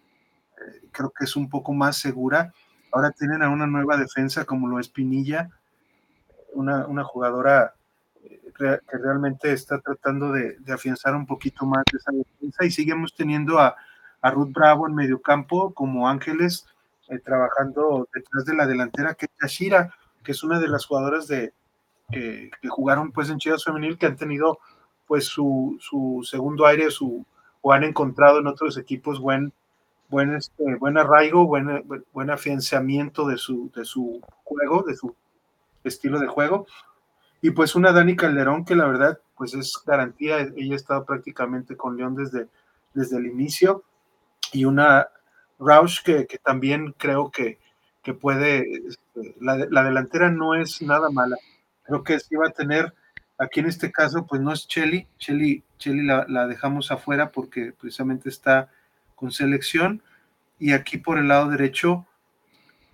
Eh, creo que es un poco más segura. Ahora tienen a una nueva defensa como lo es Pinilla, una, jugadora que realmente está tratando de, afianzar un poquito más esa defensa y seguimos teniendo a, a Ruth Bravo en medio campo como Ángeles trabajando detrás de la delantera que es Yashira que es una de las jugadoras de, que jugaron pues en Chivas Femenil, que han tenido pues su, su segundo aire su, o han encontrado en otros equipos buen, buen, este, buen arraigo, buen, buen afianzamiento de su, de su juego, de su estilo de juego. Y pues una Dani Calderón que la verdad pues es garantía, ella ha estado prácticamente con León desde, desde el inicio. Y una Rausch que, que también creo que, que puede, este, la, delantera no es nada mala. Creo que sí va a tener, aquí en este caso, pues no es Chelly, Chelly, Chelly la, dejamos afuera porque precisamente está con selección. Y aquí por el lado derecho,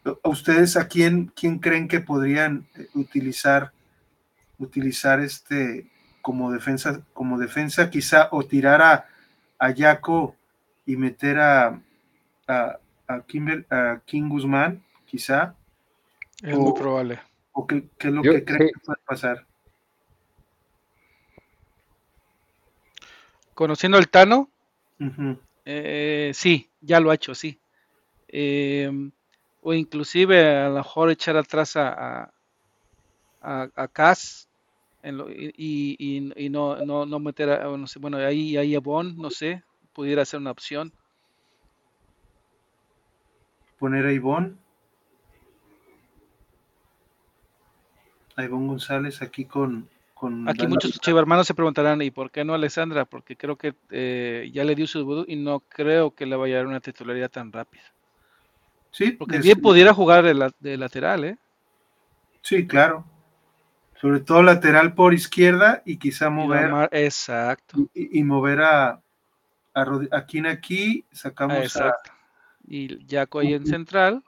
¿a ustedes a quién, quién creen que podrían utilizar, utilizar este como defensa, como defensa quizá, o tirar a, a Jaco y meter a, a, a, Kimber, a King Guzmán quizá. Es muy probable. ¿O qué, es lo que creen que puede pasar? Conociendo al Tano, eh, sí, ya lo ha hecho, sí. Eh, o inclusive a lo mejor echar atrás a, a, a Cass y, y, no, no, no, meter a, no sé, bueno, ahí, ahí a Bon, no sé, pudiera ser una opción. Poner a Ivonne. a González aquí con... con aquí muchos hermanos se preguntarán, ¿y por qué no Alessandra? Porque creo que eh, ya le dio su debut y no creo que le vaya a dar una titularidad tan rápida. Sí. Porque bien pudiera jugar de, lateral, ¿eh? Sí, claro. Sobre todo lateral por izquierda y quizá mover... exacto. Y, mover a, a, aquí en aquí, sacamos exacto. Y Jaco ahí en central.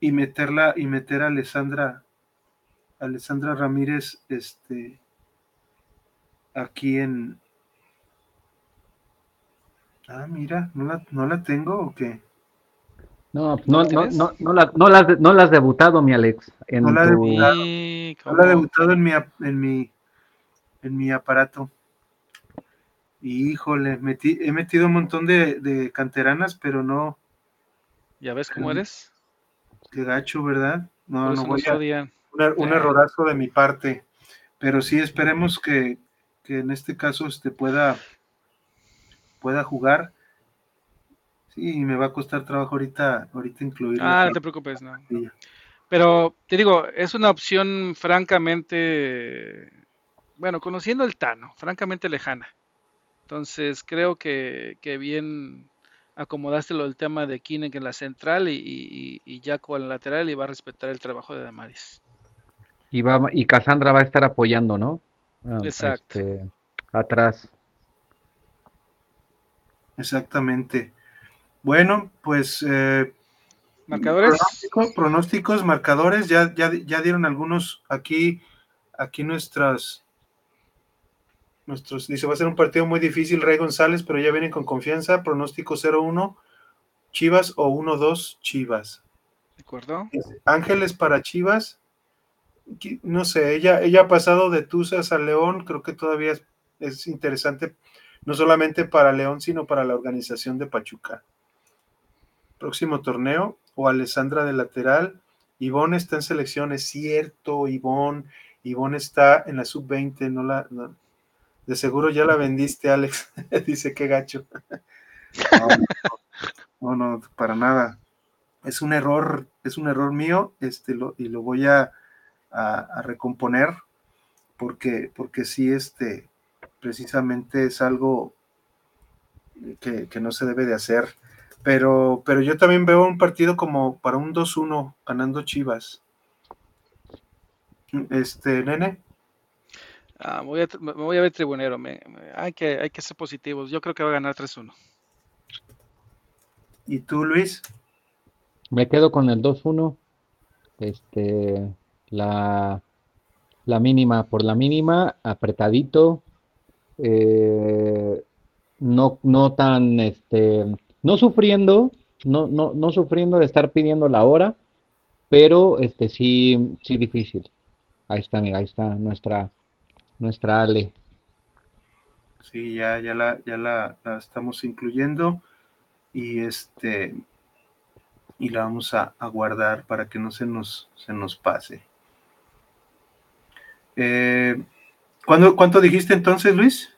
Y meterla, y meter a Alessandra Alessandra Ramírez, este, aquí en... Ah, mira, ¿no la, no la tengo o qué? No, no, no, no, no, la, no, la, no has debutado, mi Alex. En no la debutado, no la he debutado en mi, en mi, en mi aparato. híjole, metí, he metido un montón de, de, canteranas, pero no. ¿Ya ves cómo eres? Qué gacho, ¿verdad? No, no voy a, un, errorazo de mi parte, pero sí esperemos que, que en este caso este, pueda, pueda jugar. Sí, me va a costar trabajo ahorita, ahorita incluirlo. Ah, no te preocupes, no. Pero te digo, es una opción francamente, bueno, conociendo el Tano, francamente lejana. Entonces creo que, que bien acomodaste lo del tema de Kinect en la central y, y, Jaco en la lateral y va a respetar el trabajo de Damaris. Y, va, y Cassandra va a estar apoyando, ¿no? Ah, Exacto. Este, atrás. Exactamente. Bueno, pues eh, marcadores. Pronósticos, marcadores, ya, ya, ya dieron algunos aquí, aquí nuestras, nuestros, dice, va a ser un partido muy difícil, Rey González, pero ya vienen con confianza, pronóstico 0-1, Chivas o 1-2, Chivas. ¿De acuerdo? Ángeles para Chivas, no sé, ella, ella ha pasado de Tuzas a León, creo que todavía es, es interesante, no solamente para León, sino para la organización de Pachuca próximo torneo, o Alessandra de lateral. Ivonne está en selección, es cierto, Ivonne. Ivonne está en la sub-20, no la. de seguro ya la vendiste, Alex. Dice que gacho. no, no, para nada. Es un error, es un error mío, este, lo, y lo voy a, a, recomponer, porque, porque sí, este, precisamente es algo que, que no se debe de hacer. Pero, pero yo también veo un partido como para un 2-1 ganando Chivas. Este, nene. Ah, voy a, me voy a ver tribunero. Me, hay, que, hay que ser positivos. Yo creo que va a ganar 3-1. ¿Y tú, Luis? Me quedo con el 2-1. Este, la, la mínima por la mínima, apretadito. Eh, no, no tan este no sufriendo, no, no, no sufriendo de estar pidiendo la hora, pero este sí, sí difícil. Ahí está, mira, ahí está nuestra, nuestra Ale. Sí, ya, ya la, ya la, estamos incluyendo y este y la vamos a, guardar para que no se nos, se nos pase. Eh, ¿Cuánto dijiste entonces, Luis?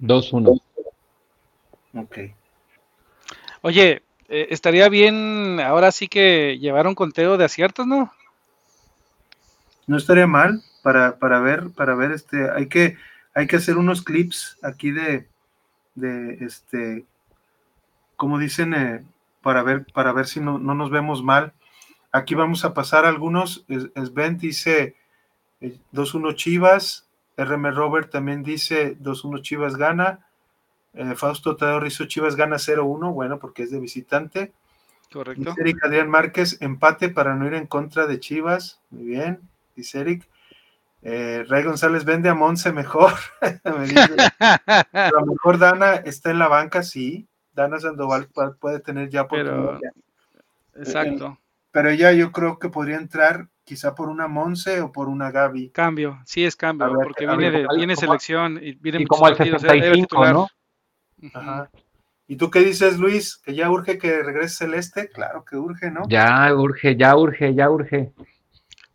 2-1. Ok. Oye, eh, estaría bien ahora sí que llevar un conteo de aciertos, ¿no? No estaría mal para, para ver, para ver, este, hay que, hay que hacer unos clips aquí de, de este, como dicen, eh, para ver, para ver si no, no, nos vemos mal. Aquí vamos a pasar algunos. Sven dice 2-1 eh, Chivas. RM Robert también dice 2-1 Chivas gana. Eh, Fausto Tadeo Chivas gana 0-1, bueno, porque es de visitante. Correcto. Dice Eric Adrián Márquez, empate para no ir en contra de Chivas. Muy bien, dice Eric. Eh, Ray González vende a Monse mejor. a lo mejor Dana está en la banca, sí. Dana Sandoval puede tener ya Pero, exacto. Eh, pero ella yo creo que podría entrar quizá por una Monse o por una Gaby. Cambio, sí es cambio, porque viene, de, viene selección y viene y como el 75, ¿no? Ajá. ¿Y tú qué dices, Luis? ¿Que ya urge que regrese Celeste? Claro que urge, ¿no? Ya urge, ya urge, ya urge.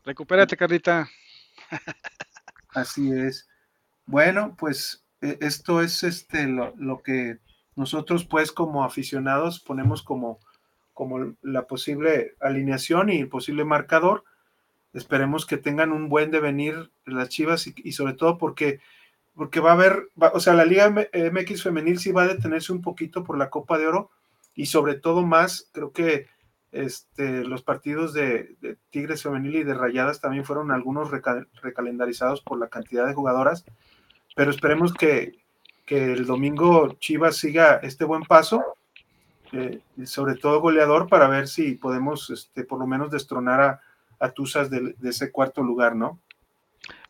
Recupérate, Carlita. Así es. Bueno, pues e, esto es este lo, que nosotros, pues, como aficionados, ponemos como, como la posible alineación y el posible marcador. Esperemos que tengan un buen devenir las Chivas y sobre todo porque porque va a haber, o sea, la Liga MX femenil sí va a detenerse un poquito por la Copa de Oro y sobre todo más, creo que este, los partidos de, Tigres femenil y de Rayadas también fueron algunos recalendarizados por la cantidad de jugadoras, pero esperemos que, el domingo Chivas siga este buen paso, eh, sobre todo goleador, para ver si podemos este, por lo menos destronar a, a Tuzas de ese cuarto lugar, ¿no?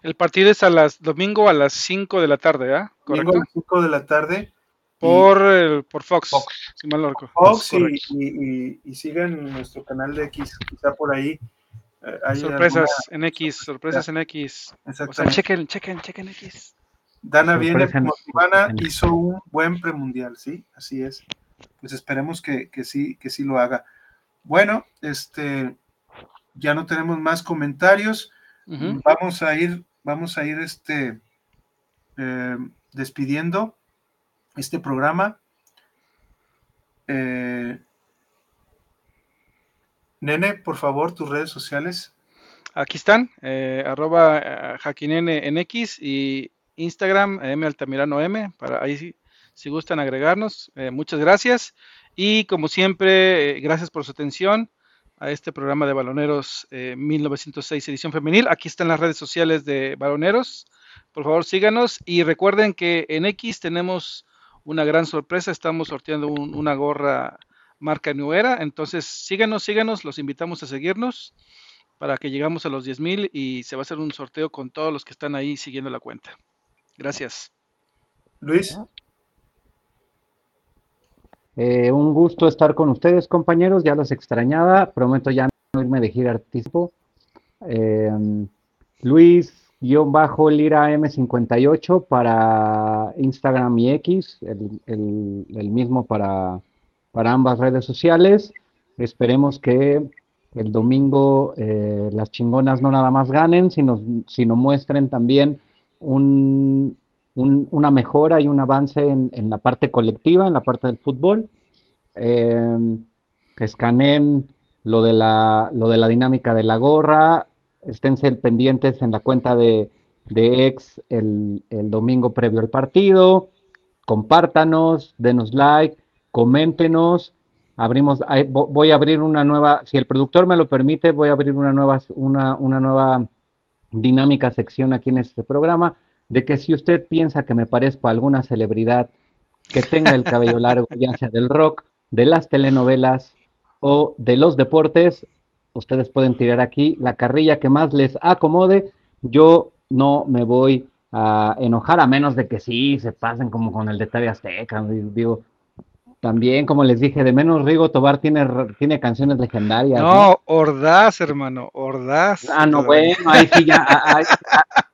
El partido es a las domingo a las 5 de la tarde, ¿ah? Domingo a las 5 de la tarde. Por, el, por Fox, Fox, si mal Fox y, y, sigan nuestro canal de X, quizá por ahí. Eh, sorpresas en X, sorpresas en X. O sea, chequen, chequen, chequen X. Dana viene como Ivana, hizo un buen premundial, ¿sí? Así es. Pues esperemos que, que, sí, que sí lo haga. Bueno, este, ya no tenemos más comentarios. Vamos a ir vamos a ir este, eh, despidiendo este programa. Eh, Nene, por favor, tus redes sociales. Aquí están, eh, arroba Jaquinene en X y Instagram, M Altamirano M, para ahí si, gustan agregarnos. muchas gracias. Y como siempre, gracias por su atención a este programa de Baloneros 1906 edición femenil. Aquí están las redes sociales de Baloneros. Por favor, síganos y recuerden que en X tenemos una gran sorpresa. Estamos sorteando una gorra marca Nuera. Entonces, síganos, síganos. Los invitamos a seguirnos para que llegamos a los 10 mil y se va a hacer un sorteo con todos los que están ahí siguiendo la cuenta. Gracias. Luis. Eh, un gusto estar con ustedes, compañeros. Ya los extrañaba. Prometo ya no irme de gira artístico. Eh, Luis, guion bajo Lira M58 para Instagram y X, el, mismo para, para, ambas redes sociales. Esperemos que el domingo eh, las chingonas no nada más ganen, sino, sino muestren también un, una mejora y un avance en, la parte colectiva, en la parte del fútbol. Eh, escaneen lo de, la, lo de la dinámica de la gorra, esténse pendientes en la cuenta de, de ex el, domingo previo al partido. Compártanos, denos like, coméntenos. Abrimos, voy a abrir una nueva, si el productor me lo permite, voy a abrir una nueva, una, una nueva dinámica sección aquí en este programa, de que si usted piensa que me parezco a alguna celebridad que tenga el cabello largo, ya sea del rock, de las telenovelas o de los deportes, ustedes pueden tirar aquí la carrilla que más les acomode. Yo no me voy a enojar a menos de que sí se pasen como con el detalle Azteca. Digo, también, como les dije, de menos Rigo Tobar tiene, tiene canciones legendarias. No, Ordaz, hermano, Ordaz. Ah, no, bueno, ahí sí ya,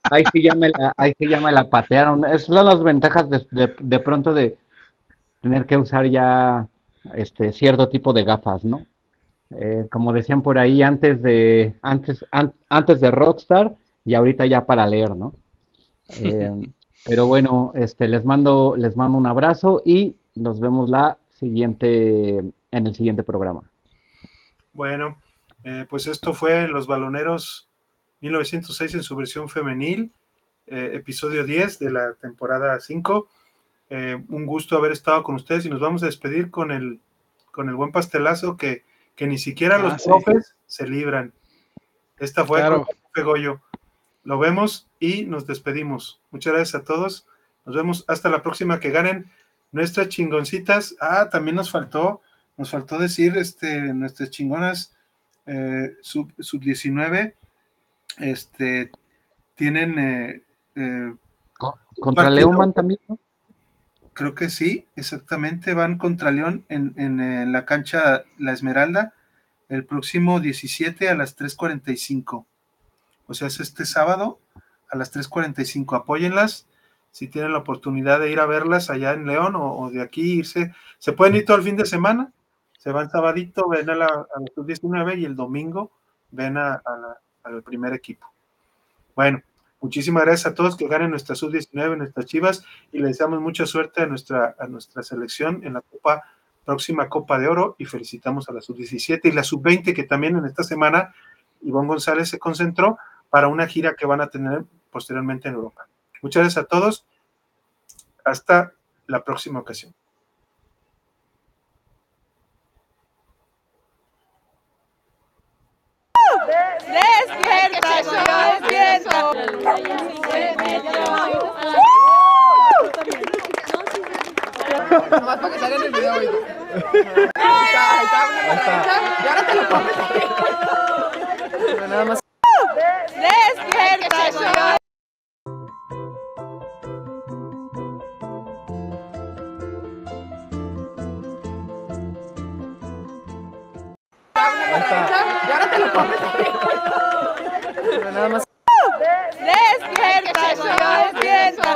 ahí, sí ya me, ahí sí ya me la patearon. Esas son las ventajas de, de pronto de tener que usar ya este cierto tipo de gafas, ¿no? Eh, como decían por ahí, antes de, antes, antes de Rockstar y ahorita ya para leer, ¿no? Eh, pero bueno, este, les mando, les mando un abrazo y nos vemos la siguiente, en el siguiente programa. Bueno, eh, pues esto fue Los Baloneros 1906 en su versión femenil, episodio 10 de la temporada 5. un gusto haber estado con ustedes y nos vamos a despedir con el, con el buen pastelazo que que ni siquiera los ah, profes se libran. Esta fue claro. Goyo. Lo vemos y nos despedimos. Muchas gracias a todos. Nos vemos hasta la próxima que ganen nuestras chingoncitas. Ah, también nos faltó, nos faltó decir este, nuestras chingonas eh, sub, 19 este, tienen eh, eh, contra León también. Creo que sí, exactamente. Van contra León en, la cancha La Esmeralda el próximo 17 a las 3.45. O sea, es este sábado a las 3.45. Apóyenlas si tienen la oportunidad de ir a verlas allá en León o, de aquí irse. Se pueden ir todo el fin de semana. Se van sabadito, ven a la, a 19 y el domingo ven al primer equipo. Bueno, Muchísimas gracias a todos que ganen nuestra sub-19, nuestras chivas, y les deseamos mucha suerte a nuestra, a nuestra selección en la Copa, próxima Copa de Oro, y felicitamos a la sub-17 y la sub-20, que también en esta semana Iván González se concentró para una gira que van a tener posteriormente en Europa. Muchas gracias a todos. Hasta la próxima ocasión. Despierta, yo despierto. Nomás para que salga el video. Nada más. Despierta, yo Y ahora te lo comes. Nada más. Despierta, yo despierto.